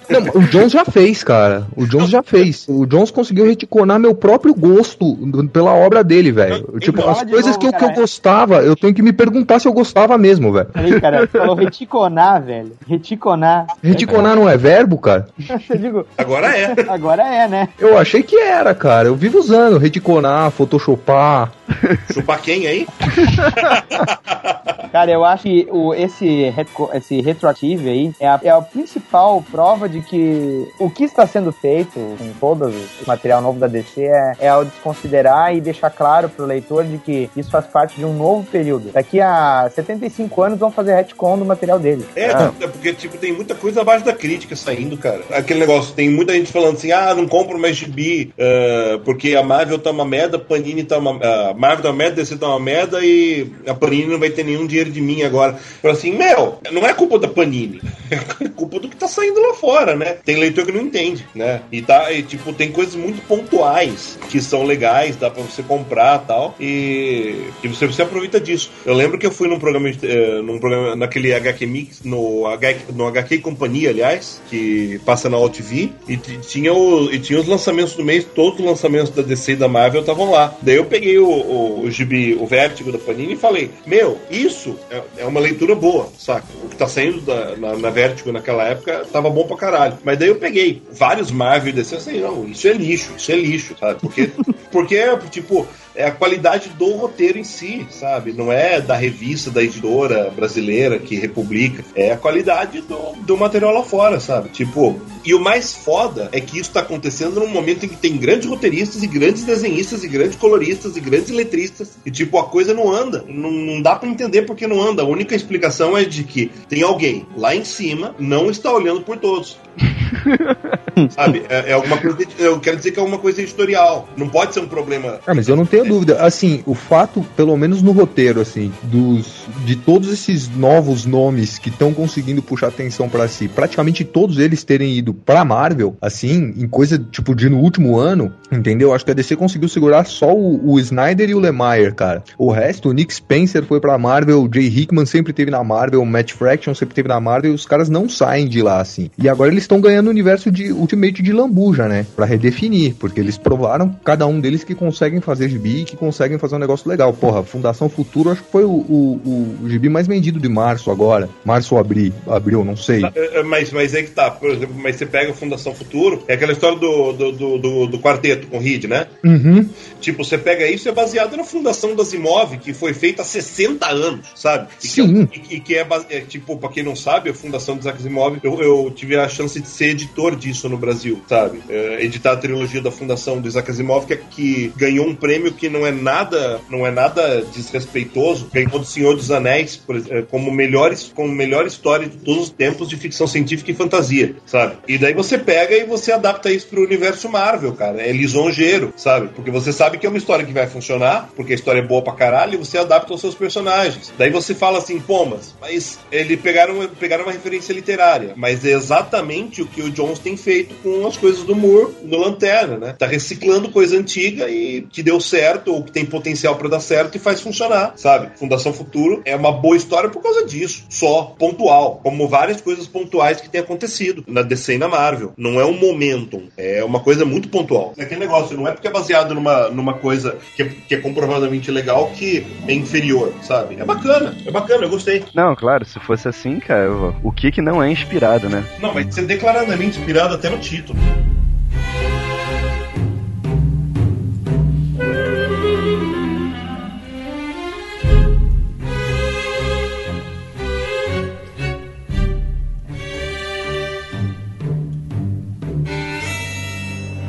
Não, o Jones já fez, cara. O Jones já fez. O Jones conseguiu reticonar meu próprio gosto pela obra dele, velho. Tipo, as coisas novo, que, eu, que eu gostava, eu tenho que me perguntar se eu gostava mesmo, velho. Aí, cara, você falou reticonar, velho. Reticonar. Reticonar não é verbo, cara? Eu digo, Agora é. agora é, né? Eu achei que era, cara. Eu vivo usando reticonar, photoshopar. Chupar quem aí? Cara, eu acho que o, esse, retro, esse retroativo aí é a, é a principal prova de que o que está sendo feito com todo o material novo da DC é, é ao desconsiderar e deixar claro pro leitor de que isso faz parte de um novo período. Daqui a 75 anos vão fazer retcon do material dele. É, é porque, tipo, tem muita coisa abaixo da crítica saindo, cara. Aquele negócio, tem muita gente falando assim, ah, não compro mais gibi, ah, porque a Marvel tá uma merda, Panini tá uma... A Marvel uma merda, DC uma merda e a Panini não vai ter nenhum dinheiro de mim agora. Fala assim, meu, não é culpa da Panini, é culpa do que tá saindo lá fora, né? Tem leitor que não entende, né? E tá, e, tipo, tem coisas muito pontuais que são legais, dá pra você comprar tal, e, e você, você aproveita disso. Eu lembro que eu fui num programa, eh, num programa naquele HQ Mix, no, H, no HQ Companhia, aliás, que passa na OTV, e tinha, o, e tinha os lançamentos do mês, todos os lançamentos da DC e da Marvel estavam lá. Daí eu peguei o, o, o gibi, o Vértigo da Panini e falei, meu, isso é, é uma leitura boa, saca? O que tá saindo da, na, na Vértigo naquela época tava bom pra caralho. Mas daí eu peguei vários Marvel e DC e assim, não, isso é lixo, isso é lixo, sabe? Porque, porque tipo, é a qualidade do roteiro em si, sabe? Não é da revista, da editora brasileira que republica. É a qualidade do, do material lá fora, sabe? Tipo, e o mais foda é que isso tá acontecendo num momento em que tem grandes roteiristas e grandes desenhistas e grandes coloristas e grandes letristas. E tipo, a coisa não anda. Não, não dá pra entender porque não anda. A única explicação é de que tem alguém lá em cima não está olhando por todos. Sabe? É, é alguma coisa. Eu quero dizer que é alguma coisa editorial. Não pode ser um problema. Ah, mas eu não tenho dúvida. Assim, o fato, pelo menos no roteiro, assim, dos de todos esses novos nomes que estão conseguindo puxar atenção pra si, praticamente todos eles terem ido pra Marvel, assim, em coisa tipo de no último ano, entendeu? Acho que a DC conseguiu segurar só o, o Snyder e o Lemire, cara. O resto, o Nick Spencer foi pra Marvel, o Jay Hickman sempre teve na Marvel, o Matt Fraction sempre teve na Marvel, e os caras não saem de lá, assim. E agora eles estão ganhando universo de Ultimate de Lambuja, né? Pra redefinir, porque eles provaram, cada um deles, que conseguem fazer gibi, que conseguem fazer um negócio legal. Porra, Fundação Futuro acho que foi o, o, o gibi mais vendido de março agora. Março ou abril, abril, não sei. É, é, Mas, mas é que tá, por exemplo, mas você pega a Fundação Futuro, é aquela história do, do, do, do, do quarteto com o Reed, né? Uhum. Tipo, você pega isso é baseado na fundação das Imóveis, que foi feita há 60 anos, sabe? E Sim. Que, é- e, e que é, é, tipo, pra quem não sabe, a fundação dos Imóveis, eu, eu tive a chance de ser editor disso no Brasil, sabe? É, editar a trilogia da fundação do Isaac Asimov, que, é- que ganhou um prêmio que não é nada, não é nada desrespeitoso, ganhou do Senhor dos Anéis por é, como melhor, como melhor história de todos os tempos de ficção científica e fantasia, sabe? E daí você pega e você adapta isso pro universo Marvel, cara. É lisonjeiro, sabe? Porque você sabe que é uma história que vai funcionar, porque a história é boa pra caralho, e você adapta os seus personagens. Daí você fala assim, pô, mas ele pegaram, pegaram uma referência literária, mas é exatamente o que o Jones tem feito com as coisas do Moore no Lanterna, né? Tá reciclando coisa antiga e que deu certo, ou que tem potencial pra dar certo e faz funcionar, sabe? Fundação Futuro é uma boa história por causa disso, só, pontual, como várias coisas pontuais que tem acontecido na DC e na Marvel. Não é um momentum, é uma coisa muito pontual. É aquele negócio, não é porque é baseado numa, numa coisa que é, que é comprovadamente legal que é inferior, sabe? É bacana, é bacana, eu gostei. Não, claro, se fosse assim, cara, o que que não é inspirado, né? Não, vai ser declaradamente inspirado até no título.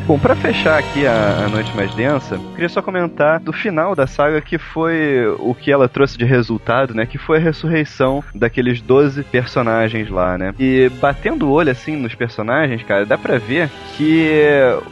Bom, para fechar aqui a, a, Noite Mais Densa, queria só comentar do final da saga que foi o que ela trouxe de resultado, né? Que foi a ressurreição daqueles 12 personagens lá, né? E batendo o olho assim nos personagens, cara, dá pra ver que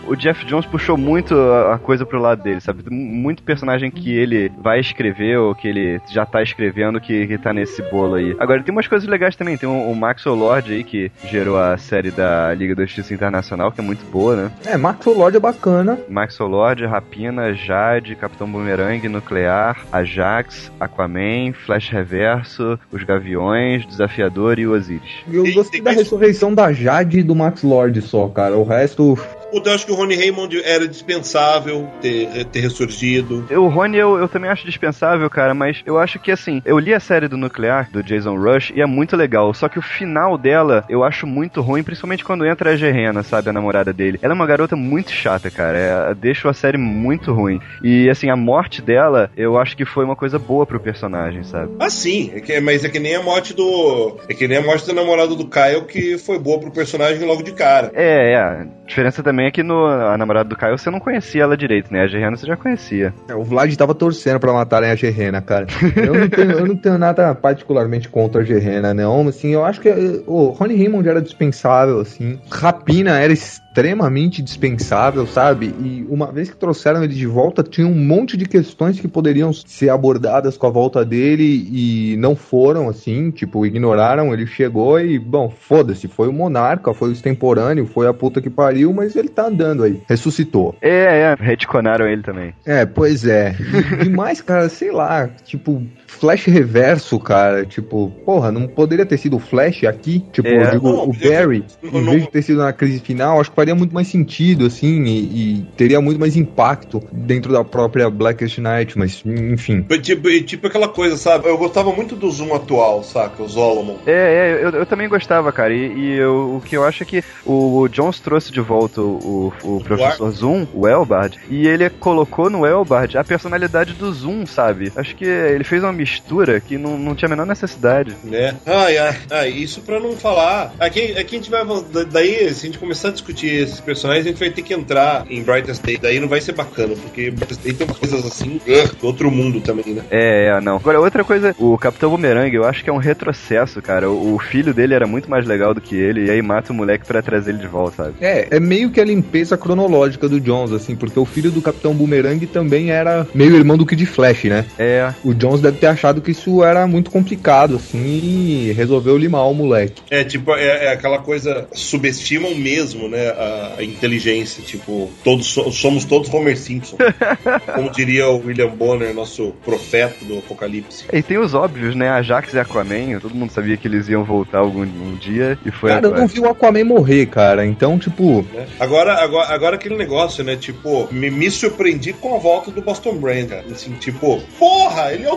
o Jeff Jones puxou muito a coisa pro lado dele, sabe? Muito personagem que ele vai escrever ou que ele já tá escrevendo que, que tá nesse bolo aí. Agora, tem umas coisas legais também. Tem o, o Maxwell Lord aí, que gerou a série da Liga da Justiça Internacional, que é muito boa, né? É, Maxwell Lord é bacana. Maxwell Lord, Rapina, Jade, Capitão Boomerang, Nuclear, Ajax, Aquaman, Flash Reverso, Os Gaviões, Desafiador e Osiris. Eu gostei da ressurreição da Jade e do Max Lord só, cara. O resto eu acho que o Rony Raymond era dispensável ter, ter ressurgido. O Rony eu, eu também acho dispensável, cara, mas eu acho que assim, eu li a série do Nuclear, do Jason Rush, e é muito legal. Só que o final dela eu acho muito ruim, principalmente quando entra a Gerena, sabe, a namorada dele. Ela é uma garota muito chata, cara. É, deixa a série muito ruim. E assim, a morte dela, eu acho que foi uma coisa boa pro personagem, sabe? Ah, sim. É que, mas é que nem a morte do. É que nem a morte do namorado do Kyle, que foi boa pro personagem logo de cara. É, é. A diferença também é que no a namorada do Caio você não conhecia ela direito, né? A Gerena você já conhecia. É, o Vlad tava torcendo pra matarem a Gerena, cara. Eu não, tenho, eu não tenho nada particularmente contra a Gerena, não. Assim, eu acho que o Ronnie Raymond era dispensável, assim. Rapina era extremamente dispensável, sabe? E uma vez que trouxeram ele de volta, tinha um monte de questões que poderiam ser abordadas com a volta dele e não foram, assim, tipo, ignoraram. Ele chegou e, bom, foda-se, foi o monarca, foi o extemporâneo, foi a puta que pariu, mas ele tá andando aí. Ressuscitou. É, é, retconaram ele também. É, pois é. E mais, cara, sei lá, tipo, Flash reverso, cara, tipo, porra, não poderia ter sido o Flash aqui? Tipo, é, eu digo, não, o Barry, não, em vez de ter sido na crise final, acho que faria muito mais sentido, assim, e, e, teria muito mais impacto dentro da própria Blackest Night, mas, enfim. Tipo, tipo aquela coisa, sabe? Eu gostava muito do Zoom atual, saca? O Solomon. É, é, eu, eu também gostava, cara, e, e eu, o que eu acho é que o Jones trouxe de volta o, o, o professor Zoom, o Elbard, e ele colocou no Elbard a personalidade do Zoom, sabe? Acho que ele fez uma mistura que não, não tinha a menor necessidade. Né? Ai, ai, ai, isso pra não falar. Aqui, aqui a gente vai. Daí, se a gente começar a discutir esses personagens, a gente vai ter que entrar em Brightest Day. Daí não vai ser bacana, porque Brightest Day tem coisas assim do outro mundo também, né? É, é, não. Agora, outra coisa, o Capitão Boomerang, eu acho que é um retrocesso, cara. O, o filho dele era muito mais legal do que ele, e aí mata o moleque para trazer ele de volta, sabe? É, é meio que a limpeza cronológica do Jones, assim, porque o filho do Capitão Boomerang também era meio irmão do Kid Flash, né? É. O Jones deve ter achado que isso era muito complicado, assim, e resolveu limar o moleque. É, tipo, é, é aquela coisa, subestimam mesmo, né, a, a, inteligência, tipo, todos somos todos Homer Simpson. como diria o William Bonner, nosso profeta do apocalipse. E tem os óbvios, né, Ajax e Aquaman, todo mundo sabia que eles iam voltar algum um dia, e foi Cara, agora. eu não vi o Aquaman morrer, cara, então, tipo... É. Agora, agora, agora aquele negócio, né, tipo, me, me surpreendi com a volta do Boston Brand, cara, assim, tipo, porra, ele é o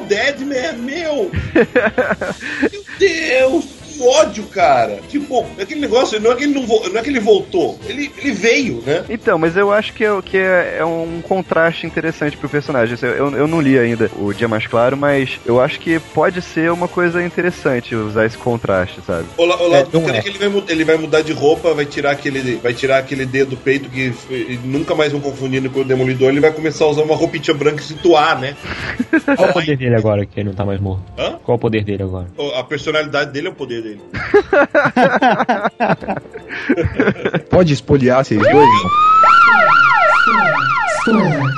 Deadman, meu! Meu Deus! Ódio, cara. Tipo, aquele negócio, não é que ele, não, não é que ele voltou, ele, ele veio, né? Então, mas eu acho que, é, que é, é um contraste interessante pro personagem. Eu, eu não li ainda o Dia Mais Claro, mas eu acho que pode ser uma coisa interessante usar esse contraste, sabe? Olá, olá, é, é. que ele vai, ele vai mudar de roupa, vai tirar aquele, vai tirar aquele dedo do peito que nunca mais vão confundindo com o Demolidor, ele vai começar a usar uma roupinha branca e se tuar, né? Qual o poder dele agora, que ele não tá mais morto? Hã? Qual o poder dele agora? A personalidade dele é o poder dele. Pode espoliar vocês dois?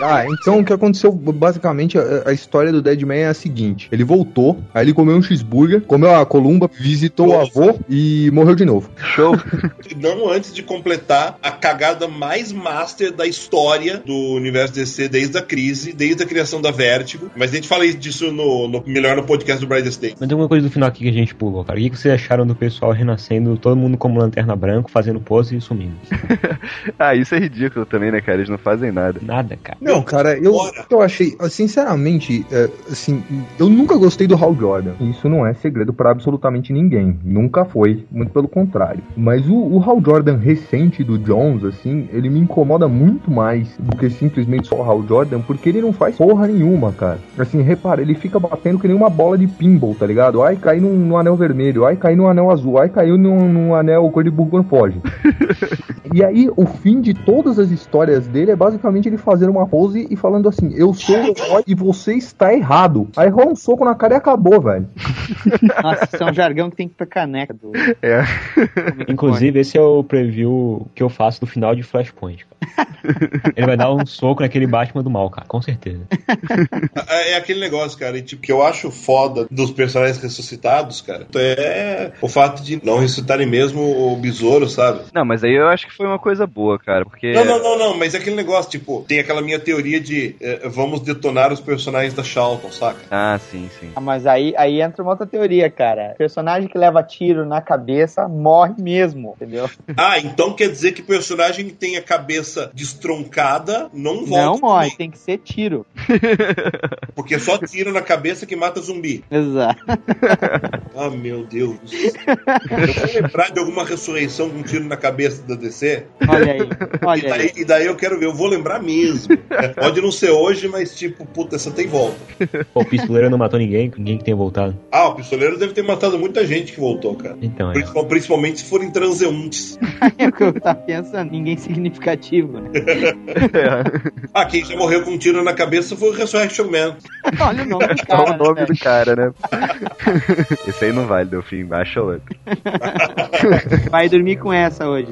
Ah, então o que aconteceu, basicamente, a, a, história do Deadman é a seguinte: ele voltou, aí ele comeu um cheeseburger, comeu a columba, visitou Nossa. o avô e morreu de novo. Show! Não antes de completar a cagada mais master da história do universo DC desde a crise, desde a criação da Vertigo. Mas a gente fala disso no, no melhor no podcast do Brightest Day. Mas tem uma coisa do final aqui que a gente pulou, cara. O que vocês acharam do pessoal renascendo, todo mundo como lanterna branco, fazendo pose e sumindo? ah, isso é ridículo também, né, cara? Eles não fazem nada. Nada, cara. Não, cara, eu, eu achei, sinceramente, é, assim, eu nunca gostei do Hal Jordan. Isso não é segredo para absolutamente ninguém. Nunca foi, muito pelo contrário. Mas o, o Hal Jordan recente do Jones, assim, ele me incomoda muito mais do que simplesmente só o Hal Jordan, porque ele não faz porra nenhuma, cara. Assim, repara, ele fica batendo que nem uma bola de pinball, tá ligado? Ai, cai no, no anel vermelho, ai, cai no anel azul, ai, caiu no, no anel cor de Burgon foge. E aí, o fim de todas as histórias dele é basicamente ele fazer uma pose e falando assim: Eu sou o herói e você está errado. Aí rola um soco na cara e acabou, velho. Nossa, isso é um jargão que tem que ir pra caneca. Do... É. Inclusive, esse é o preview que eu faço do final de Flashpoint. Cara. Ele vai dar um soco naquele Batman do mal, cara, com certeza. É aquele negócio, cara, e, tipo, que eu acho foda dos personagens ressuscitados, cara, é o fato de não ressuscitarem mesmo o besouro, sabe? Não, mas aí eu acho que foi uma coisa boa, cara, porque. Não, não, não, não, mas é aquele negócio, tipo, tem aquela minha teoria de eh, vamos detonar os personagens da Charlton, saca? Ah, sim, sim. Ah, mas aí, aí entra uma outra teoria, cara. personagem que leva tiro na cabeça morre mesmo, entendeu? Ah, então quer dizer que personagem que tem a cabeça destroncada não volta. Não morre, tem que ser tiro. Porque é só tiro na cabeça que mata zumbi. Exato. Ah, meu Deus. Eu vou lembrar de alguma ressurreição com um tiro na cabeça da DC. Olha aí, E olha daí, aí. e daí eu quero ver, eu vou lembrar mesmo. É, Pode não ser hoje, mas tipo, puta, essa tem volta. Pô, o pistoleiro não matou ninguém, ninguém que tenha voltado. Ah, o pistoleiro deve ter matado muita gente que voltou, cara. Então, é. Principal- Principalmente se forem transeuntes. É o que eu tava pensando, ninguém significativo, né? Ah, quem já morreu com um tiro na cabeça foi o Resurrection Man. Olha o nome do cara. o nome né? do cara, né? Esse aí não vale, Delfim. Baixa outro. Vai dormir com essa hoje.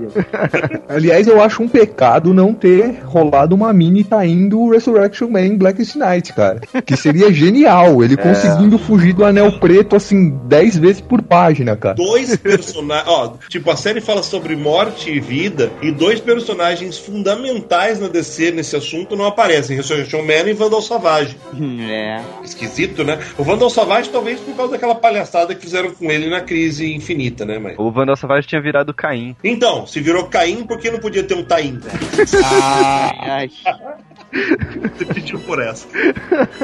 Aliás, eu acho um pecado não ter rolado uma mini tá indo Resurrection Man Blackest Night, cara. Que seria genial, ele conseguindo fugir do anel preto, assim, 10 vezes por página, cara. Dois personagens. Ó, tipo, a série fala sobre morte e vida, e dois personagens fundamentais na DC nesse assunto não aparecem: Resurrection Man e Vandal Savage. É. Esquisito, né? O Vandal Savage, talvez por causa daquela palhaçada que fizeram com ele na crise infinita, né, mas. O Vandal Savage tinha virado Caim. Então, se virou Caim, por que não podia ter um Taim? Ai, ai. Você pediu por essa.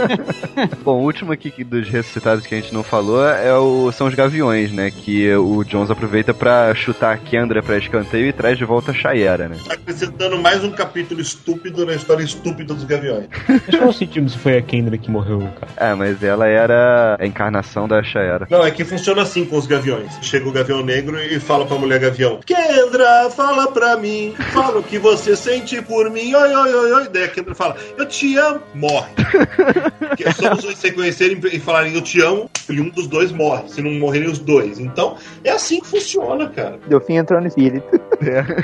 Bom, o último aqui que- dos ressuscitados que a gente não falou é o, são os Gaviões, né? Que o Jones aproveita pra chutar a Kendra pra escanteio e traz de volta a Shayera, né? Acrescentando mais um capítulo estúpido na história estúpida dos Gaviões. Acho que não sentimos se foi a Kendra que morreu, cara. É, mas ela era a encarnação da Shayera. Não, é que funciona assim com os gaviões. Chega o gavião negro e fala pra mulher gavião: Kendra, fala pra mim, fala o que você sente por mim. Oi, oi, oi, oi. Daí a Kendra fala: Eu te amo, morre. Que é só os dois se conhecerem e falarem eu te amo, e um dos dois morre, se não morrerem os dois. Então, é assim que funciona, cara. Delfim entrou no espírito.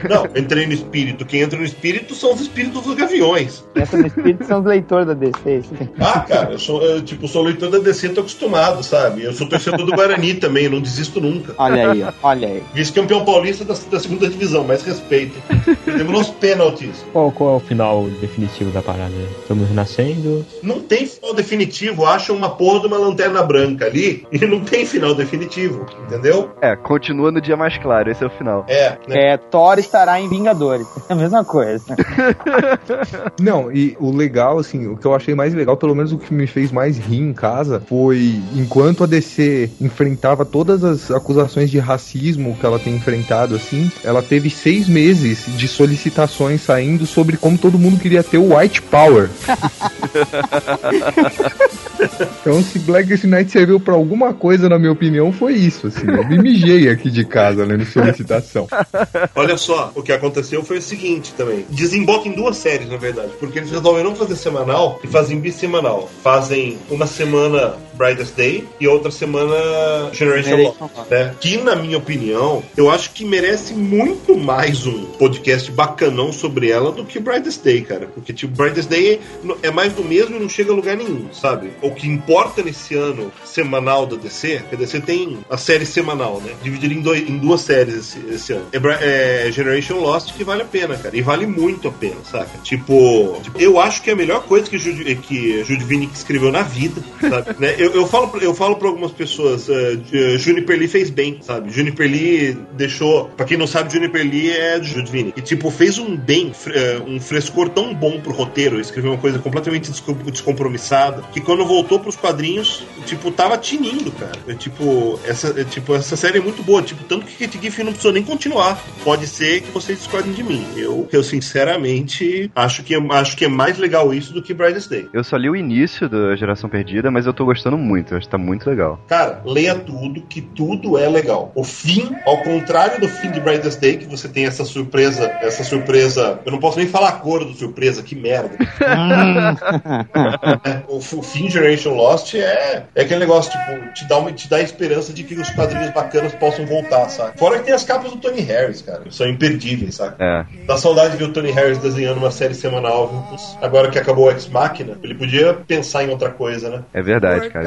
Não, entrei no espírito. Quem entra no espírito são os espíritos dos gaviões. Entra no espírito são os leitores da DC. Ah, cara, eu sou, eu, tipo, sou leitor da DC, tô acostumado, sabe? Eu sou torcedor do Guarani também, eu não desisto nunca. Olha aí, ó. Olha aí. Vice-campeão paulista da, da segunda divisão, mais respeito. Perdemos nos pênaltis. Qual, qual é o final definitivo da parada? Estamos renascendo? Não tem final definitivo. Acham uma porra de uma lanterna branca ali e não tem final definitivo, entendeu? É, continua no dia mais claro, esse é o final. É, né? É, Thor estará em Vingadores. É a mesma coisa. Não, e o legal, assim, o que eu achei mais legal, pelo menos o que me fez mais rir em casa, foi enquanto a DC enfrentava todas as acusações de racismo que ela tem enfrentado, assim, ela teve seis meses de solicitações saindo sobre como todo mundo queria ter o White Power. então, se Black Knight serviu pra alguma coisa, na minha opinião, foi isso, assim. Eu me mijei aqui de casa, lendo solicitação. Olha só, o que aconteceu foi o seguinte também. Desemboca em duas séries, na verdade. Porque eles resolveram fazer semanal e fazem bissemanal. Fazem uma semana Brightest Day e outra semana Generation Lost. Né? Que, na minha opinião, eu acho que merece muito mais um podcast bacanão sobre ela do que Brightest Day, cara. Porque, tipo, Brightest Day é mais do mesmo e não chega a lugar nenhum, sabe? O que importa nesse ano semanal da DC, que a DC tem a série semanal, né? Dividida em, dois- em duas séries esse, esse ano. É, é Generation Lost que vale a pena, cara. E vale muito a pena, saca? Tipo, tipo, eu acho que é a melhor coisa que, Jude, que Jude escreveu na vida, sabe? Né? Eu, eu, falo, pra- eu falo pra algumas pessoas, uh, Juniper Lee fez bem, sabe? Juniper Lee deixou. Pra quem não sabe, Juniper Lee é de Jude Vinick. E, tipo, fez um bem, eh, um frescor tão bom pro roteiro, escreveu uma coisa completamente desco- descompromissada, que quando voltou pros quadrinhos, tipo, tava tinindo, cara. É, tipo, essa, é, tipo, essa série é muito boa. Tipo, tanto que Kate Giffen não precisou nem continuar. Pode ser que vocês discordem de mim. Eu, eu sinceramente, acho que, é- acho que é mais legal isso do que Brightest Day. Eu só li o início da Geração Perdida, mas eu tô gostando recomendo muito, acho que tá muito legal. Cara, leia tudo, que tudo é legal. O fim, ao contrário do fim de Brightest Day, que você tem essa surpresa, essa surpresa. Eu não posso nem falar a cor do surpresa, que merda. É, o, o fim de Generation Lost é, é aquele negócio, tipo, te dá, uma, te dá a esperança de que os quadrinhos bacanas possam voltar, sabe? Fora que tem as capas do Tony Harris, cara. São imperdíveis, sabe? É. Dá saudade de ver o Tony Harris desenhando uma série semanal. viu? Agora que acabou o Ex-Machina, ele podia pensar em outra coisa, né? É verdade, cara,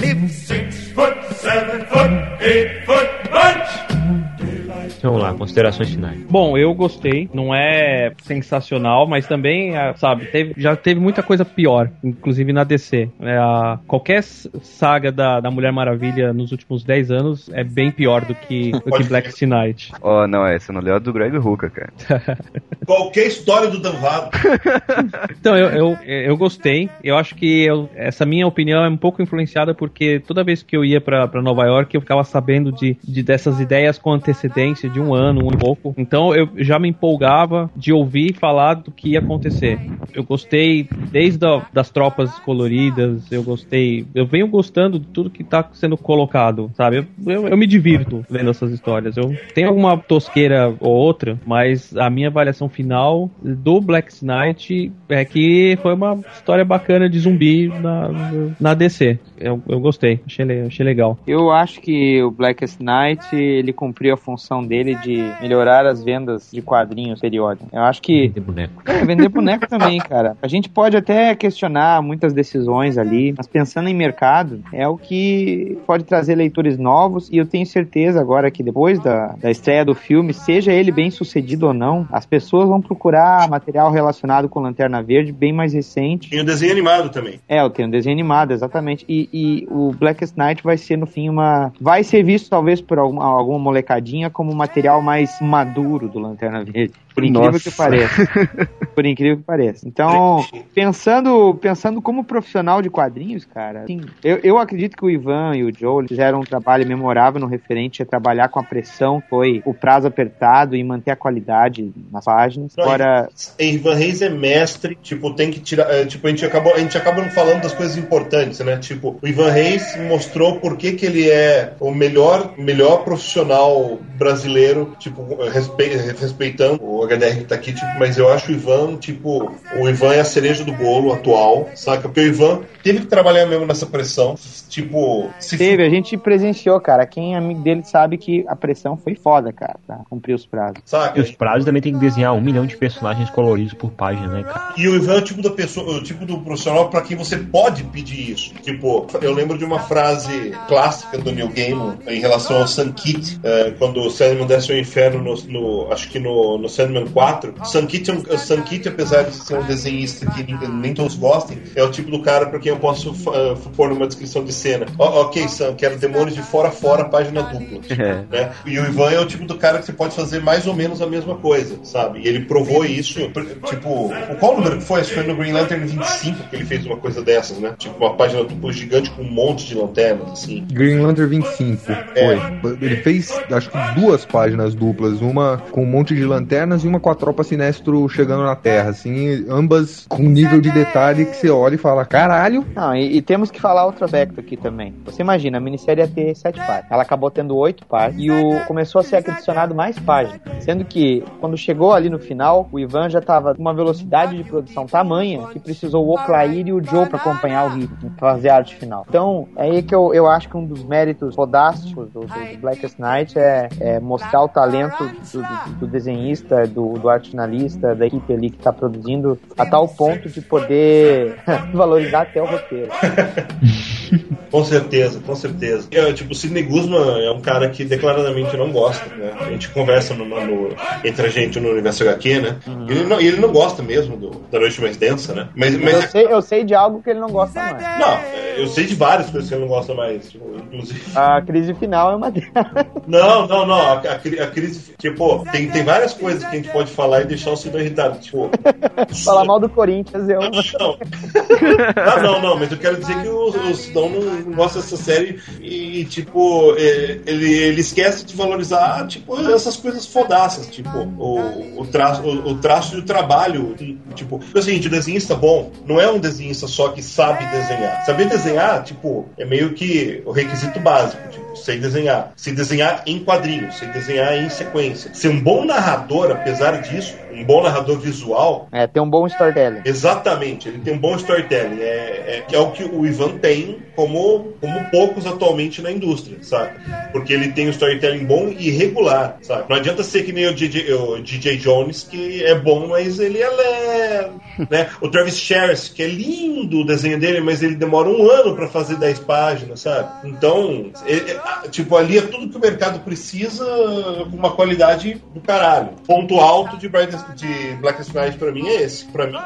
Live six foot, seven foot, eight. Vamos lá, considerações finais. Bom, eu gostei. Não é sensacional, mas também, ah, sabe, teve- já teve muita coisa pior, inclusive na DC. É, a- qualquer saga da, da Mulher Maravilha nos últimos 10 anos é bem pior do que, do que Black Knight. Ó, não, é, você não leu a do Greg Hooker, cara. Qualquer história do Dan Vago. Então, eu, eu, eu gostei. Eu acho que eu- essa minha opinião é um pouco influenciada porque toda vez que eu ia pra, pra Nova York, eu ficava sabendo de, de dessas ideias com antecedência de um ano, um e pouco. Então, eu já me empolgava de ouvir falar do que ia acontecer. Eu gostei desde a, das tropas coloridas, eu gostei. Eu venho gostando de tudo que tá sendo colocado, sabe? Eu, eu, eu me divirto vendo essas histórias. Eu tenho alguma tosqueira ou outra, mas a minha avaliação final do Black Knight é que foi uma história bacana de zumbi na, na DC. Eu, eu gostei, achei, achei legal. Eu acho que o Blackest Night ele cumpriu a função dele de melhorar as vendas de quadrinhos periódicos. Eu acho que De boneco. é, vender boneco também, cara. A gente pode até questionar muitas decisões ali, mas pensando em mercado, é o que pode trazer leitores novos. E eu tenho certeza agora que depois da, da estreia do filme, seja ele bem sucedido ou não, as pessoas vão procurar material relacionado com Lanterna Verde bem mais recente. Tem o desenho animado também. É, eu tenho um desenho animado, exatamente. E, e o Blackest Night vai ser, no fim, uma. Vai ser visto, talvez, por alguma, alguma molecadinha como um material mais maduro do Lanterna Verde. Por incrível Nossa. que pareça. Por incrível que pareça. Então, pensando, pensando como profissional de quadrinhos, cara, assim, eu, eu acredito que o Ivan e o Joe fizeram um trabalho memorável no referente a trabalhar com a pressão, foi o prazo apertado e manter a qualidade nas páginas. Não, Agora, Ivan Reis é mestre, tipo, tem que tirar. é, Tipo, a gente acabou, a gente acaba não falando das coisas importantes, né? Tipo, o Ivan Reis mostrou por que, que ele é o melhor, melhor profissional brasileiro, tipo, respe- respeitando o HDR que tá aqui, tipo, mas eu acho o Ivan, tipo, o Ivan é a cereja do bolo atual, saca? Porque o Ivan teve que trabalhar mesmo nessa pressão, tipo, se Teve, a gente presenciou, cara. Quem é amigo dele sabe que a pressão foi foda, cara, pra cumprir os prazos. saca? E os prazos também tem que desenhar um milhão de personagens coloridos por página, né, cara? E o Ivan é o tipo da pessoa, o tipo do profissional para quem você pode pedir isso. Tipo, eu lembro de uma frase clássica do Neil Gaiman em relação ao Sankit, eh, quando o Sandman desce ao inferno no, no- acho que no, no Sandman 4. Sankit, é um- Sankit, apesar de ser um desenhista que nem, nem todos gostem, é o tipo do cara para quem eu posso eh, pôr numa descrição de cena. Ok, Sam, quero demônios de fora a fora, página dupla. É. né? E o Ivan é o tipo do cara que você pode fazer mais ou menos a mesma coisa, sabe? E ele provou isso, tipo, o qual número que foi? Acho que foi no Green Lantern 25 que ele fez uma coisa dessas, né? Tipo, uma página dupla gigante com um monte de lanternas, assim. Green Lantern 25 foi. Ele fez, acho que duas páginas duplas, uma com um monte de lanternas e uma com a tropa sinestro chegando na Terra, assim, ambas com um nível de detalhe que você olha e fala, caralho, Não, e, e temos que falar outro aspecto aqui também. Você imagina, a minissérie ia ter sete páginas. Ela acabou tendo oito páginas e o, começou a ser adicionado mais páginas. Sendo que, quando chegou ali no final, o Ivan já estava com uma velocidade de produção tamanha que precisou o Oclair e o Joe para acompanhar o ritmo, pra fazer a arte final. Então, é aí que eu, eu acho que um dos méritos fodásticos do, do, do Blackest Night é, é mostrar o talento do, do- do desenhista, do, do arte finalista, da equipe ali que está produzindo, a tal ponto de poder valorizar até o roteiro. Com certeza, com certeza. É, tipo, o Sidney Guzman é um cara que declaradamente não gosta, né? A gente conversa no, no- entre a gente no universo HQ, né? Ele, não, e ele não gosta mesmo do, da Noite Mais Densa, né? Mas, Mas eu sei, eu sei de algo que ele não gosta mais. Não, eu sei de várias coisas que ele não gosta mais, tipo, inclusive. A crise final é uma delas. Não, não, não. A, a, a crise. Tipo, tem, tem várias coisas que a gente pode falar e deixar o Sidão irritado. Tipo. Falar mal do Corinthians, eu. Não. Ah, não, não, mas eu quero dizer que o, o Sidão não, gosta dessa série e, tipo, é, ele, ele esquece de valorizar, tipo, essas coisas fodaças, tipo, o, o, traço, o, o traço e o trabalho. Tipo, é o seguinte, o desenhista bom não é um desenhista só que sabe desenhar. Saber desenhar, tipo, é meio que o requisito básico, tipo, sei desenhar. Sei desenhar em quadrinhos, sei desenhar em sequência. Ser um bom narrador, apesar disso, um bom narrador visual, É, tem um bom storytelling. Exatamente, ele tem um bom storytelling. É, é, é o que o Ivan tem como, como poucos atualmente na indústria, sabe? Porque ele tem um storytelling bom e regular, sabe? Não adianta ser que nem o DJ, o DJ Jones, que é bom, mas ele é lento, né? O Travis Sherris, que é lindo o desenho dele, mas ele demora um ano pra fazer 10 páginas, sabe? Então, é- é- tipo, ali é tudo que o mercado precisa com uma qualidade do caralho. Ponto alto de, de Blackest Night pra mim é esse. Pra mim,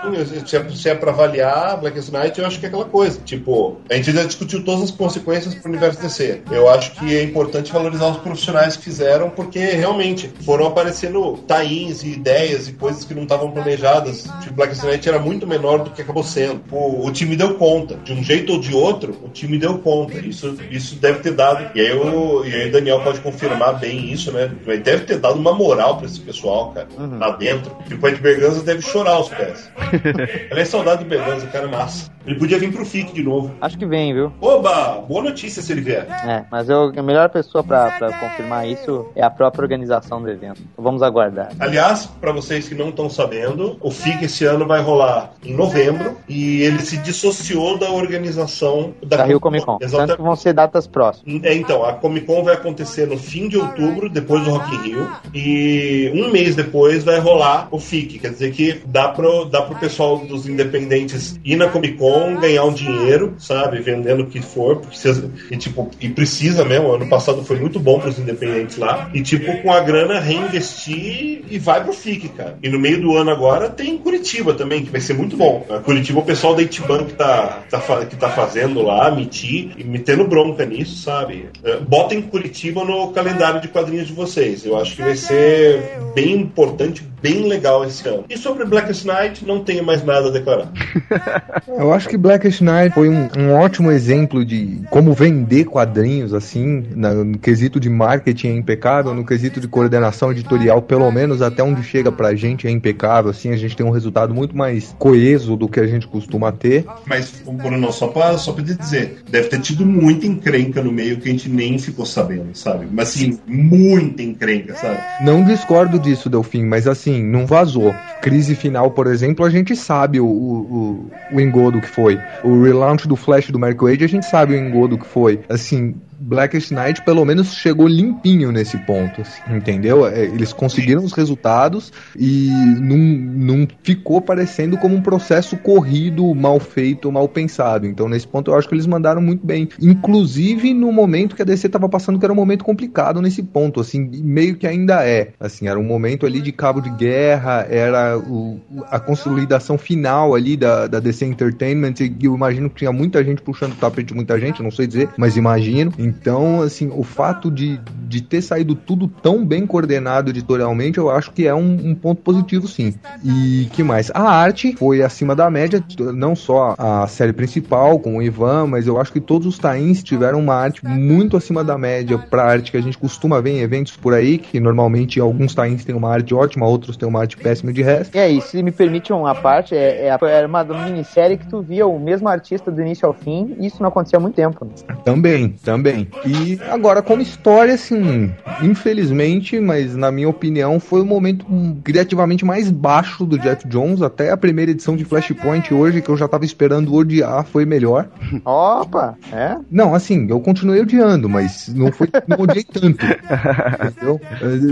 se é, se é pra avaliar Blackest Night, eu acho que é aquela coisa. Tipo, a gente já discutiu todas as consequências pro universo DC. Eu acho que é importante valorizar os profissionais que fizeram, porque realmente foram aparecendo tains e ideias e coisas que não estavam planejadas. Tipo, Blackest Night era muito menor do que acabou sendo. O, o time deu conta. De um jeito ou de outro, o time deu conta. Isso, isso deve ter dado. E aí, o, e aí o Daniel pode confirmar bem isso, né? Deve ter dado uma moral pra esse pessoal, cara. Lá dentro. Tipo, o Ed Berganza deve chorar aos pés. Ela é saudade do Berganza, cara, massa. Ele podia vir pro FIC de novo. Acho que vem, viu? Oba! Boa notícia se ele vier. É, mas eu, a melhor pessoa pra, pra confirmar isso é a própria organização do evento. Vamos aguardar. Aliás, para vocês que não estão sabendo, o FIC esse ano vai rolar em novembro e ele se dissociou da organização da, Da Rio Comic Con. Tanto que Exatamente. vão ser datas próximas. É, então, a Comic Con vai acontecer no fim de outubro, depois do Rock in Rio, e um mês depois vai rolar o FIC. Quer dizer que dá pro, dá pro pessoal dos independentes ir na Comic Con, ganhar um dinheiro, sabe? Vendendo o que for, porque vocês- e, tipo, e precisa mesmo. Ano passado foi muito bom pros independentes lá. E tipo, com a grana reinvestir e vai pro FIC, cara. E no meio do ano agora tem Curitiba também, que vai ser muito bom. A Curitiba, o pessoal da Itiban que tá, tá, que tá fazendo lá, Miti, e metendo bronca nisso, sabe? Eh, Botem Curitiba no calendário de quadrinhos de vocês. Eu acho que vai ser bem importante, bem legal esse ano. E sobre Blackest Night, não tenho mais nada a declarar. Eu acho que Blackest Night foi um, um ótimo exemplo de como vender quadrinhos, assim, na- no quesito de marketing é impecável, no quesito de coordenação editorial, pelo menos até onde chega pra gente é impecável, assim, a gente tem um resultado muito mais coeso do que a gente costuma ter. Mas, Bruno, só pra, só pra te dizer, deve ter tido muita encrenca no meio que a gente nem ficou sabendo, sabe? Mas assim, muita encrenca, sabe? Não discordo disso, Delfim, mas assim, não vazou. Crise final, por exemplo, a gente sabe o, o, o, engodo que foi. O relaunch do Flash do Wade, a gente sabe o engodo que foi. Assim, Blackest Night pelo menos chegou limpinho nesse ponto, assim, entendeu? É, Eles conseguiram os resultados e não, não ficou parecendo como um processo corrido, mal feito, mal pensado. Então, nesse ponto, eu acho que eles mandaram muito bem. Inclusive no momento que a DC estava passando, que era um momento complicado nesse ponto, assim, meio que ainda é. Assim, era um momento ali de cabo de guerra, era o- a consolidação final ali da, da DC Entertainment, e eu imagino que tinha muita gente puxando o tapete de muita gente, não sei dizer, mas imagino. Então, assim, o fato de, de ter saído tudo tão bem coordenado editorialmente, eu acho que é um, um ponto positivo, sim. E que mais? A arte foi acima da média, não só a série principal com o Ivan, mas eu acho que todos os tains tiveram uma arte muito acima da média pra arte que a gente costuma ver em eventos por aí, que normalmente alguns tains têm uma arte ótima, outros têm uma arte péssima de resto. E aí, se me permite uma parte, é, é, era uma minissérie que tu via o mesmo artista do início ao fim, e isso não acontecia há muito tempo. né? Também, também. E agora, como história, assim, infelizmente, mas na minha opinião, foi o momento criativamente mais baixo do Jeff Jones. Até a primeira edição de Flashpoint hoje, que eu já tava esperando odiar, foi melhor. Opa, é? Não, assim, eu continuei odiando, mas não foi, não odiei tanto. entendeu?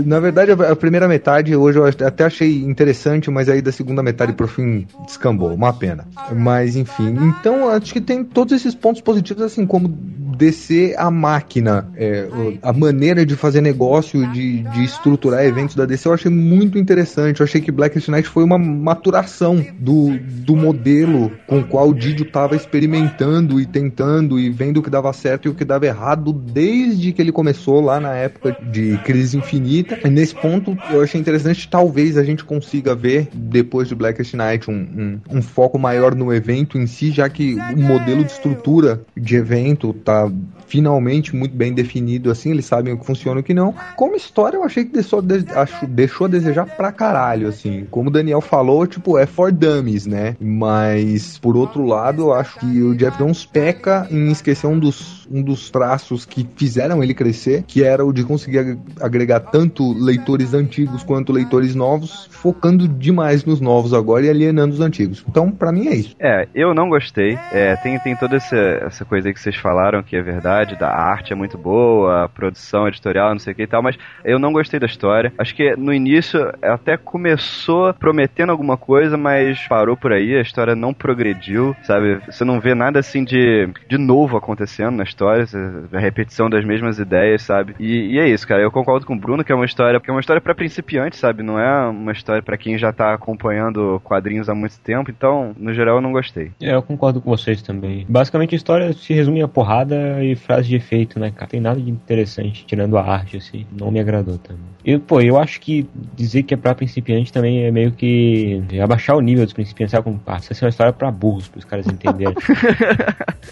Na verdade, a primeira metade hoje eu até achei interessante, mas aí da segunda metade pro fim descambou, uma pena. Mas enfim, então acho que tem todos esses pontos positivos, assim, como descer a máquina, é, a maneira de fazer negócio, de, de estruturar eventos da DC, eu achei muito interessante. Eu achei que Blackest Night foi uma maturação do, do modelo com o qual o Didio estava experimentando e tentando e vendo o que dava certo e o que dava errado desde que ele começou lá na época de Crise Infinita. E nesse ponto, eu achei interessante, talvez a gente consiga ver, depois de Blackest Night, um, um, um foco maior no evento em si, já que o modelo de estrutura de evento tá finalmente muito bem definido assim, eles sabem o que funciona e o que não. Como história, eu achei que deixou, de, acho, deixou a desejar pra caralho, assim. Como o Daniel falou, tipo, é for dummies, né? Mas, por outro lado, eu acho que o Jeff Jones peca em esquecer um dos, um dos traços que fizeram ele crescer, que era o de conseguir agregar tanto leitores antigos quanto leitores novos, focando demais nos novos agora e alienando os antigos. Então, para mim é isso. É, eu não gostei. É, tem, tem toda essa, essa coisa aí que vocês falaram que é verdade, da arte é muito boa, a produção editorial, não sei o que e tal, mas eu não gostei da história. Acho que no início até começou prometendo alguma coisa, mas parou por aí, a história não progrediu, sabe? Você não vê nada assim de, de novo acontecendo na história, a repetição das mesmas ideias, sabe? E, e é isso, cara. Eu concordo com o Bruno que é uma história, que é uma história para principiantes, sabe? Não é uma história para quem já tá acompanhando quadrinhos há muito tempo, então, no geral, eu não gostei. É, eu concordo com vocês também. Basicamente a história se resume a porrada e frase de efeito, né, cara? Tem nada de interessante, tirando a arte, assim. Não me agradou também. E, pô, eu acho que dizer que é pra principiante também é meio que abaixar o nível dos principiantes, sabe? Como, ah, isso é uma história pra burros, pros caras entenderem.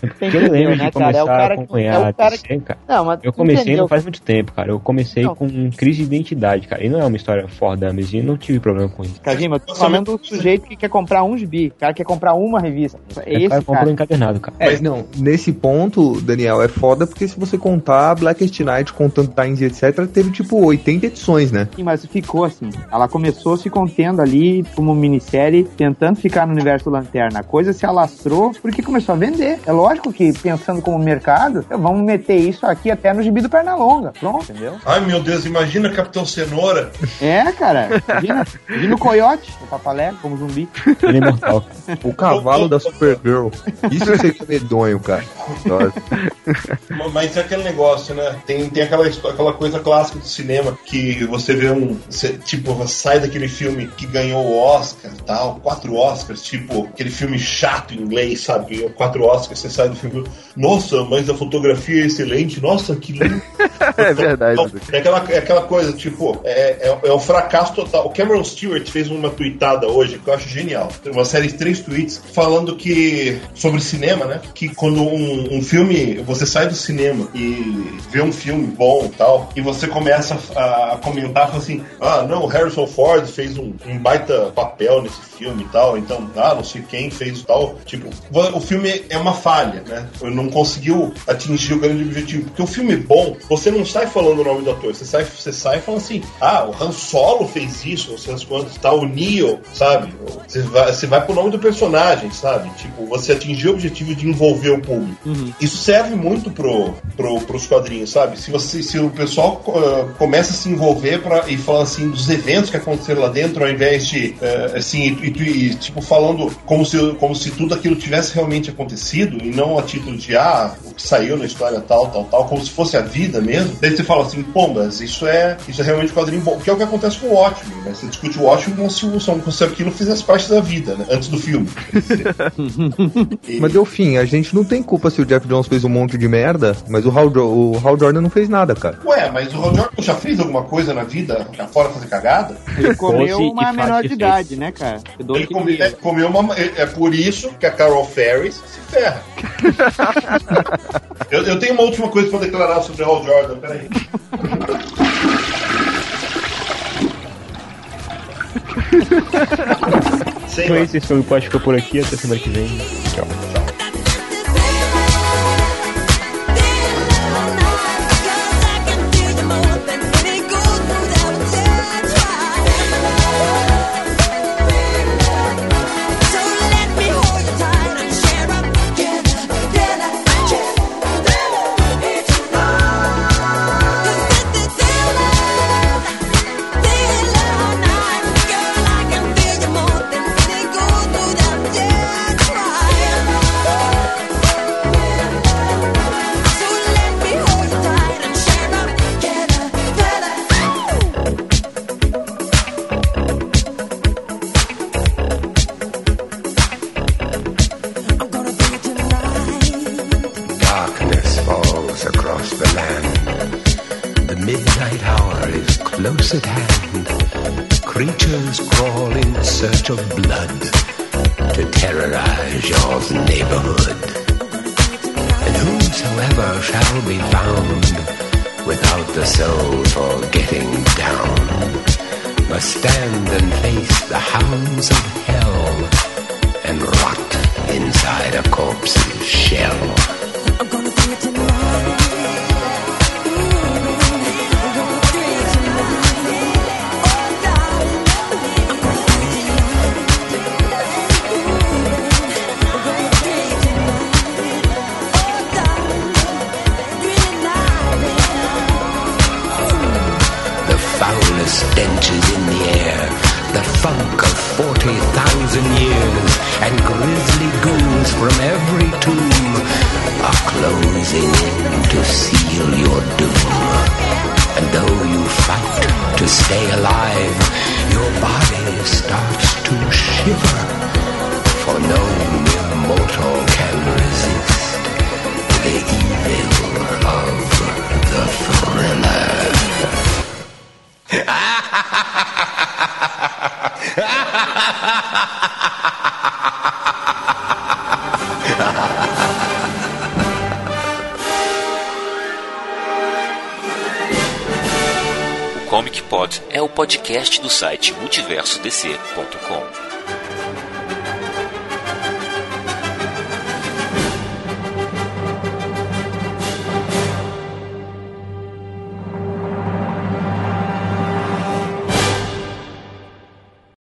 Porque eu lembro né, de começar cara? É a acompanhar é o a cara DC, cara. Não, mas Eu comecei entendeu? não faz muito tempo, cara. Eu comecei Não. com crise de identidade, cara. E não é uma história for dummies, e não tive problema com isso. Kajima, eu tô falando do sujeito que quer comprar um gibi. O cara quer comprar uma revista. É esse cara, cara. encadernado, cara. É, não, nesse ponto, Daniel, é foda porque se você contar Blackest Night contando Times e etc, teve tipo 80 edições, né? Sim, mas ficou assim. Ela começou se contendo ali como minissérie, tentando ficar no universo Lanterna. A coisa se alastrou porque começou a vender. É lógico que, pensando como mercado, vamos meter isso aqui até no gibi do Pernalonga. Pronto, entendeu? Ai meu Deus, imagina Capitão Cenoura. É, cara. Imagina, imagina o coiote, o papalé, como zumbi. Ele é imortal, cara. O cavalo da Supergirl. Isso seria medonho, cara. Nossa. Mas é aquele negócio, né? Tem, tem aquela, aquela coisa clássica do cinema que você vê um. você, tipo, sai daquele filme que ganhou o Oscar tal, quatro Oscars, tipo, aquele filme chato em inglês, sabe? Ganhou quatro Oscars, você sai do filme. Nossa, mas a fotografia é excelente, nossa, que lindo. É verdade. Não, é, aquela, é aquela coisa, tipo, é, é, é um fracasso total. O Cameron Stewart fez uma tweetada hoje que eu acho genial. Tem uma série de três tweets falando que. sobre cinema, né? Que quando um, um filme. Você sai do cinema e vê um filme bom e tal, e você começa a, a comentar fala assim: ah, não, Harrison Ford fez um, um baita papel nesse filme e tal, então, ah, não sei quem fez tal. Tipo, o filme é uma falha, né? Não conseguiu atingir o grande objetivo. Porque o filme bom, você não sai falando o nome do ator, você sai, você sai falando assim: ah, o Han Solo fez isso, não sei as quantas, tal, o Neo, sabe? Você vai, você vai pro nome do personagem, sabe? Tipo, você atingiu o objetivo de envolver o público. Isso serve muito pro, pro, pros quadrinhos, sabe? Se, você, se o pessoal uh, começa a se envolver pra, e falar assim dos eventos que aconteceram lá dentro, ao invés de, uh, assim, e, e- e, tipo, falando como se, como se tudo aquilo tivesse realmente acontecido e não a título de, ah, o que saiu na história tal, tal, tal, como se fosse a vida mesmo. Daí você fala assim, pô, mas isso é, isso é realmente um quadrinho bom. Que é o que acontece com o Watchmen, né? Você discute o Watchmen como se, como se aquilo fizesse parte da vida, né? Antes do filme. E- Mas deu fim, a gente não tem culpa se o Jeff Jones fez um monte de merda, mas o Hal, Jo- o Hal Jordan não fez nada, cara. Ué, mas o Ron Jordan já fez alguma coisa na vida fora fazer cagada? Ele comeu uma menor de idade, né, cara? Cuidou Ele que come- ele- é, comeu uma. É é por isso que a Carol Ferris se ferra. eu, eu tenho uma última coisa pra declarar sobre o Hal Jordan, peraí. Sem Então lá. esse foi o Pode Ficou por aqui. Até semana que vem. Tchau.